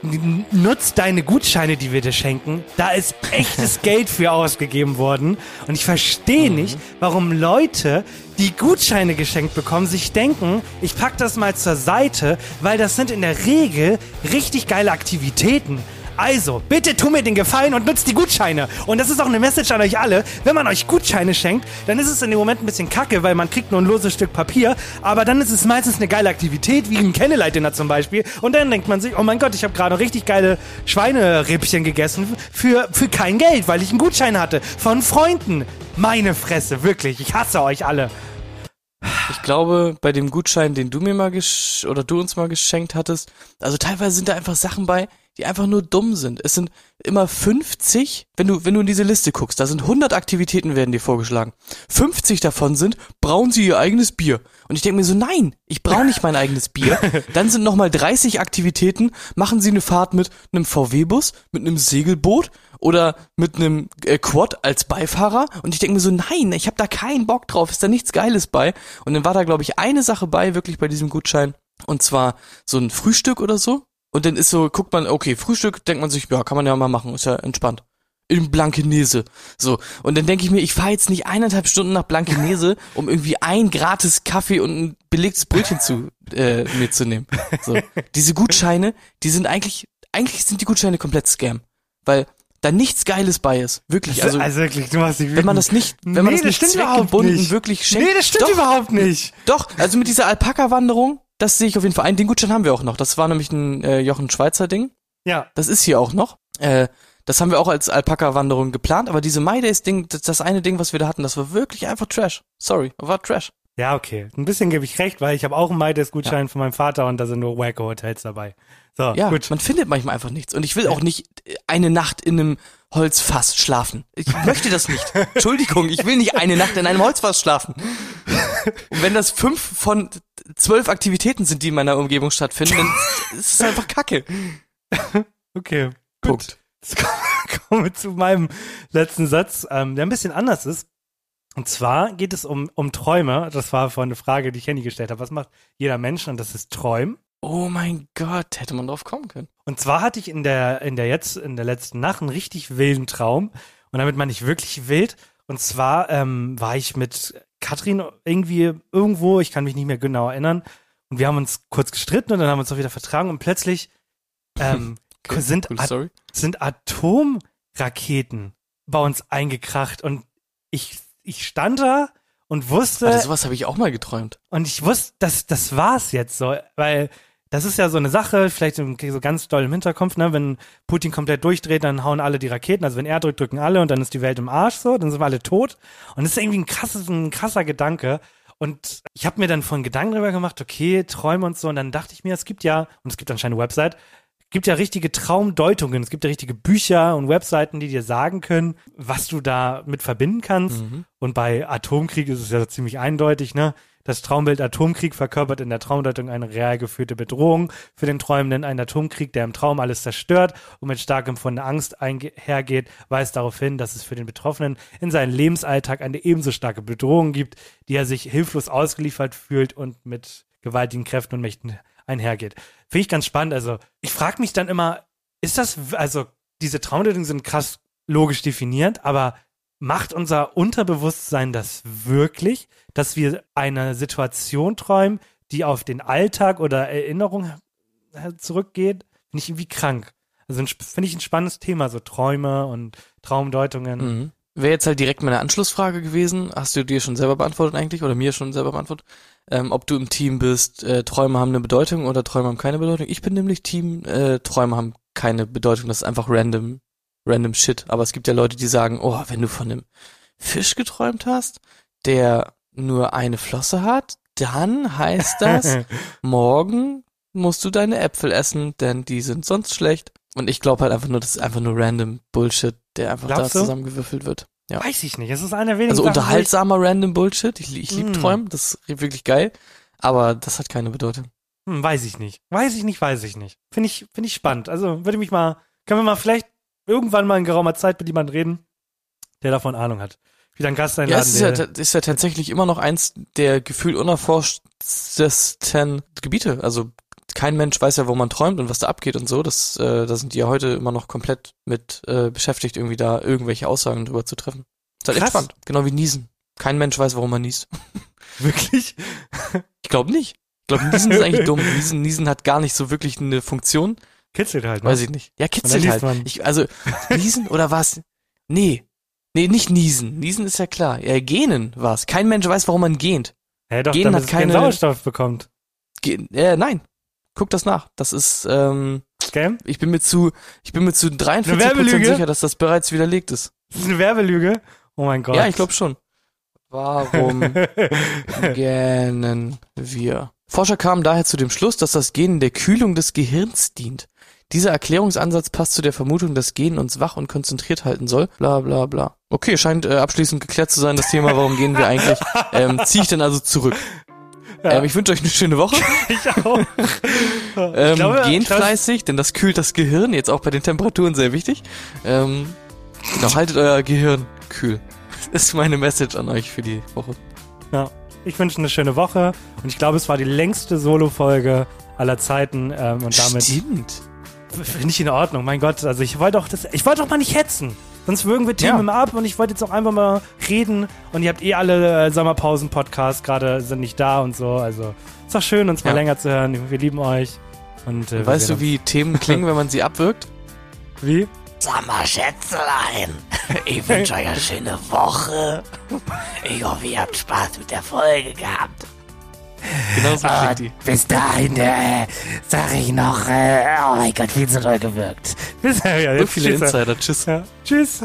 S7: nutz deine Gutscheine, die wir dir schenken. Da ist echtes Geld für ausgegeben worden. Und ich verstehe nicht, warum Leute, die Gutscheine geschenkt bekommen, sich denken, ich pack das mal zur Seite, weil das sind in der Regel richtig geile Aktivitäten. Also, bitte tu mir den Gefallen und nutzt die Gutscheine. Und das ist auch eine Message an euch alle. Wenn man euch Gutscheine schenkt, dann ist es in dem Moment ein bisschen kacke, weil man kriegt nur ein loses Stück Papier. Aber dann ist es meistens eine geile Aktivität, wie ein Candlelight-Dinner zum Beispiel. Und dann denkt man sich, oh mein Gott, ich habe gerade richtig geile Schweinerippchen gegessen für, für kein Geld, weil ich einen Gutschein hatte. Von Freunden. Meine Fresse, wirklich. Ich hasse euch alle.
S1: Ich glaube, bei dem Gutschein, den du mir mal oder du uns mal geschenkt hattest, also teilweise sind da einfach Sachen bei, die einfach nur dumm sind. Es sind immer 50, wenn du, wenn du in diese Liste guckst, da sind 100 Aktivitäten werden dir vorgeschlagen. 50 davon sind, brauen sie ihr eigenes Bier. Und ich denke mir so, nein, ich braue nicht mein eigenes Bier. Dann sind nochmal 30 Aktivitäten, machen sie eine Fahrt mit einem VW-Bus, mit einem Segelboot oder mit einem äh, Quad als Beifahrer. Und ich denke mir so, nein, ich habe da keinen Bock drauf, ist da nichts Geiles bei. Und dann war da, glaube ich, eine Sache bei, wirklich bei diesem Gutschein. Und zwar so ein Frühstück oder so. Und dann ist so, guckt man, okay, Frühstück, denkt man sich, ja, kann man ja mal machen, ist ja entspannt. In Blankenese. So. Und dann denke ich mir, ich fahre jetzt nicht eineinhalb Stunden nach Blankenese, um irgendwie ein gratis Kaffee und ein belegtes Brötchen zu äh, mir zu nehmen. So. Diese Gutscheine, die sind eigentlich, eigentlich sind die Gutscheine komplett Scam. Weil da nichts Geiles bei ist. Wirklich. Also,
S7: also wirklich, du hast dich
S1: wenn man das nicht, wenn man
S7: Nee,
S1: das nicht zweckgebunden
S7: nicht.
S1: wirklich schenkt.
S7: Nee, das stimmt
S1: doch,
S7: überhaupt nicht.
S1: Doch, also mit dieser Alpaka-Wanderung, das sehe ich auf jeden Fall ein. Den Gutschein haben wir auch noch. Das war nämlich ein äh, Jochen Schweizer Ding.
S7: Ja.
S1: Das ist hier auch noch. Äh, das haben wir auch als Alpaka-Wanderung geplant, aber diese My Days-Ding, das, das eine Ding, was wir da hatten, das war wirklich einfach Trash. Sorry, war Trash.
S7: Ja, okay. Ein bisschen gebe ich recht, weil ich habe auch einen MyDays-Gutschein von meinem Vater und da sind nur Wacko-Hotels dabei. So,
S1: Ja,
S7: gut.
S1: man findet manchmal einfach nichts. Und ich will auch nicht äh, eine Nacht in einem Holzfass schlafen. Ich möchte das nicht. Entschuldigung, ich will nicht eine Nacht in einem Holzfass schlafen. Und wenn das fünf von zwölf Aktivitäten sind, die in meiner Umgebung stattfinden, dann ist es einfach Kacke.
S7: Okay.
S1: Punkt.
S7: Jetzt kommen wir zu meinem letzten Satz, ähm, der ein bisschen anders ist. Und zwar geht es um, um Träume. Das war vorhin eine Frage, die ich Henny gestellt habe. Was macht jeder Mensch? Und das ist Träumen.
S1: Oh mein Gott, hätte man drauf kommen können.
S7: Und zwar hatte ich in der, in der jetzt, in der letzten Nacht einen richtig wilden Traum. Und damit meine ich wirklich wild. Und zwar ähm, war ich mit Katrin irgendwie irgendwo, ich kann mich nicht mehr genau erinnern. Und wir haben uns kurz gestritten und dann haben wir uns auch wieder vertragen und plötzlich ähm,
S1: Okay,
S7: sind,
S1: coole
S7: At sind Atomraketen bei uns eingekracht und ich, ich stand da und wusste,
S1: Warte, sowas habe ich auch mal geträumt.
S7: und ich wusste, das, das war's jetzt so, weil das ist ja so eine Sache, vielleicht so ganz doll im Hinterkopf, ne, wenn Putin komplett durchdreht, dann hauen alle die Raketen, also wenn er drückt, drücken alle und dann ist die Welt im Arsch so, dann sind wir alle tot. Und das ist irgendwie ein krasses, ein krasser Gedanke. Und ich habe mir dann von Gedanken drüber gemacht, okay, Träume und so, und dann dachte ich mir, es gibt ja, und es gibt anscheinend eine Website, gibt ja richtige Traumdeutungen, es gibt ja richtige Bücher und Webseiten, die dir sagen können, was du da mit verbinden kannst.
S1: Mhm.
S7: Und bei Atomkrieg ist es ja ziemlich eindeutig, ne? Das Traumbild Atomkrieg verkörpert in der Traumdeutung eine real geführte Bedrohung für den Träumenden. Ein Atomkrieg, der im Traum alles zerstört und mit stark empfundener Angst einhergeht, weist darauf hin, dass es für den Betroffenen in seinem Lebensalltag eine ebenso starke Bedrohung gibt, die er sich hilflos ausgeliefert fühlt und mit gewaltigen Kräften und Mächten einhergeht. Finde ich ganz spannend. Also ich frage mich dann immer, ist das, also diese Traumdeutungen sind krass logisch definiert, aber macht unser Unterbewusstsein das wirklich, dass wir eine Situation träumen, die auf den Alltag oder Erinnerung zurückgeht? Finde ich irgendwie krank. Also finde ich ein spannendes Thema, so Träume und Traumdeutungen.
S1: Mhm. Wäre jetzt halt direkt meine Anschlussfrage gewesen. Hast du dir schon selber beantwortet eigentlich oder mir schon selber beantwortet? Ähm, ob du im Team bist, äh, Träume haben eine Bedeutung oder Träume haben keine Bedeutung. Ich bin nämlich Team, äh, Träume haben keine Bedeutung. Das ist einfach random, random Shit. Aber es gibt ja Leute, die sagen, oh, wenn du von einem Fisch geträumt hast, der nur eine Flosse hat, dann heißt das, morgen musst du deine Äpfel essen, denn die sind sonst schlecht. Und ich glaube halt einfach nur, das ist einfach nur random Bullshit, der einfach
S7: Glaubst
S1: da
S7: du?
S1: zusammengewürfelt wird. Ja.
S7: Weiß ich nicht. Es ist einer wenigen
S1: Also
S7: Sachen,
S1: unterhaltsamer random Bullshit. Ich, ich liebe
S7: Mm.
S1: Träumen, das ist wirklich geil. Aber das hat keine Bedeutung.
S7: Hm, weiß ich nicht. Weiß ich nicht, weiß ich nicht. Finde ich, finde ich spannend. Also würde mich mal, können wir mal vielleicht irgendwann mal in geraumer Zeit mit jemandem reden, der davon Ahnung hat. Wieder einen Gast
S1: Ja,
S7: einladen.
S1: es ist ja, ist ja tatsächlich immer noch eins der gefühlt unerforschtesten Gebiete. Also kein Mensch weiß ja, wo man träumt und was da abgeht und so. Das, äh, da sind die ja heute immer noch komplett mit äh, beschäftigt, irgendwie da irgendwelche Aussagen drüber zu treffen. Ist halt
S7: Krass.
S1: spannend. Genau wie Niesen. Kein Mensch weiß, warum man niest.
S7: wirklich?
S1: Ich glaube nicht. Ich glaube, Niesen ist eigentlich dumm. Niesen, Niesen hat gar nicht so wirklich eine Funktion.
S7: Kitzelt halt. Ne?
S1: Weiß ich nicht. Ja, kitzelt halt.
S7: man.
S1: Ich, also, Niesen oder was? Nee. Nee, nicht Niesen. Niesen ist ja klar. Ja, Gähnen war's. Kein Mensch weiß, warum man gähnt.
S7: Hä, doch, damit
S1: hat
S7: keinen
S1: keine-
S7: Sauerstoff bekommt.
S1: Ge äh, nein. Guck das nach. Das ist, ähm,
S7: Scam?
S1: ich bin mir zu, ich bin mir zu 43%
S7: Werbelüge?
S1: sicher, dass das bereits widerlegt ist.
S7: Das ist eine Werbelüge? Oh mein Gott.
S1: Ja, ich glaube schon. Warum gähnen wir? Forscher kamen daher zu dem Schluss, dass das Gähnen der Kühlung des Gehirns dient. Dieser Erklärungsansatz passt zu der Vermutung, dass Gähnen uns wach und konzentriert halten soll. Bla bla bla. Okay, scheint äh, abschließend geklärt zu sein, das Thema, warum gehen wir eigentlich. Ähm, Ziehe ich dann also zurück.
S7: Ja.
S1: Ähm, ich wünsche euch eine schöne Woche.
S7: ich auch.
S1: Ähm,
S7: glaube,
S1: gehen fleißig, denn das kühlt das Gehirn, jetzt auch bei den Temperaturen sehr wichtig. Ähm, genau, haltet euer Gehirn kühl. Das ist meine Message an euch für die Woche.
S7: Ja. Ich wünsche eine schöne Woche und ich glaube, es war die längste Solo-Folge aller Zeiten ähm, und damit
S1: Stimmt.
S7: Finde ich in Ordnung. Mein Gott, also ich wollte doch das, ich wollte doch mal nicht hetzen. Sonst würgen wir Themen
S1: Ja.
S7: immer ab und ich wollte jetzt auch einfach mal reden und ihr habt eh alle äh, Sommerpausen-Podcasts gerade sind nicht da und so. Also ist doch schön, uns mal
S1: Ja.
S7: länger zu hören. Wir lieben euch. Und, äh,
S1: Weißt du, wie Themen klingen, wenn man sie abwirkt?
S7: wie?
S2: Sag mal, Schätzelein, ich wünsche euch eine schöne Woche. Ich hoffe, ihr habt Spaß mit der Folge gehabt.
S1: Genau so klingt die.
S2: bis dahin, äh, sag ich noch, äh, oh mein Gott, viel zu doll gewirkt.
S7: Bis ja,
S1: So
S7: jetzt
S1: viele
S7: tschüss.
S1: Insider. Tschüss.
S7: Ja. Tschüss.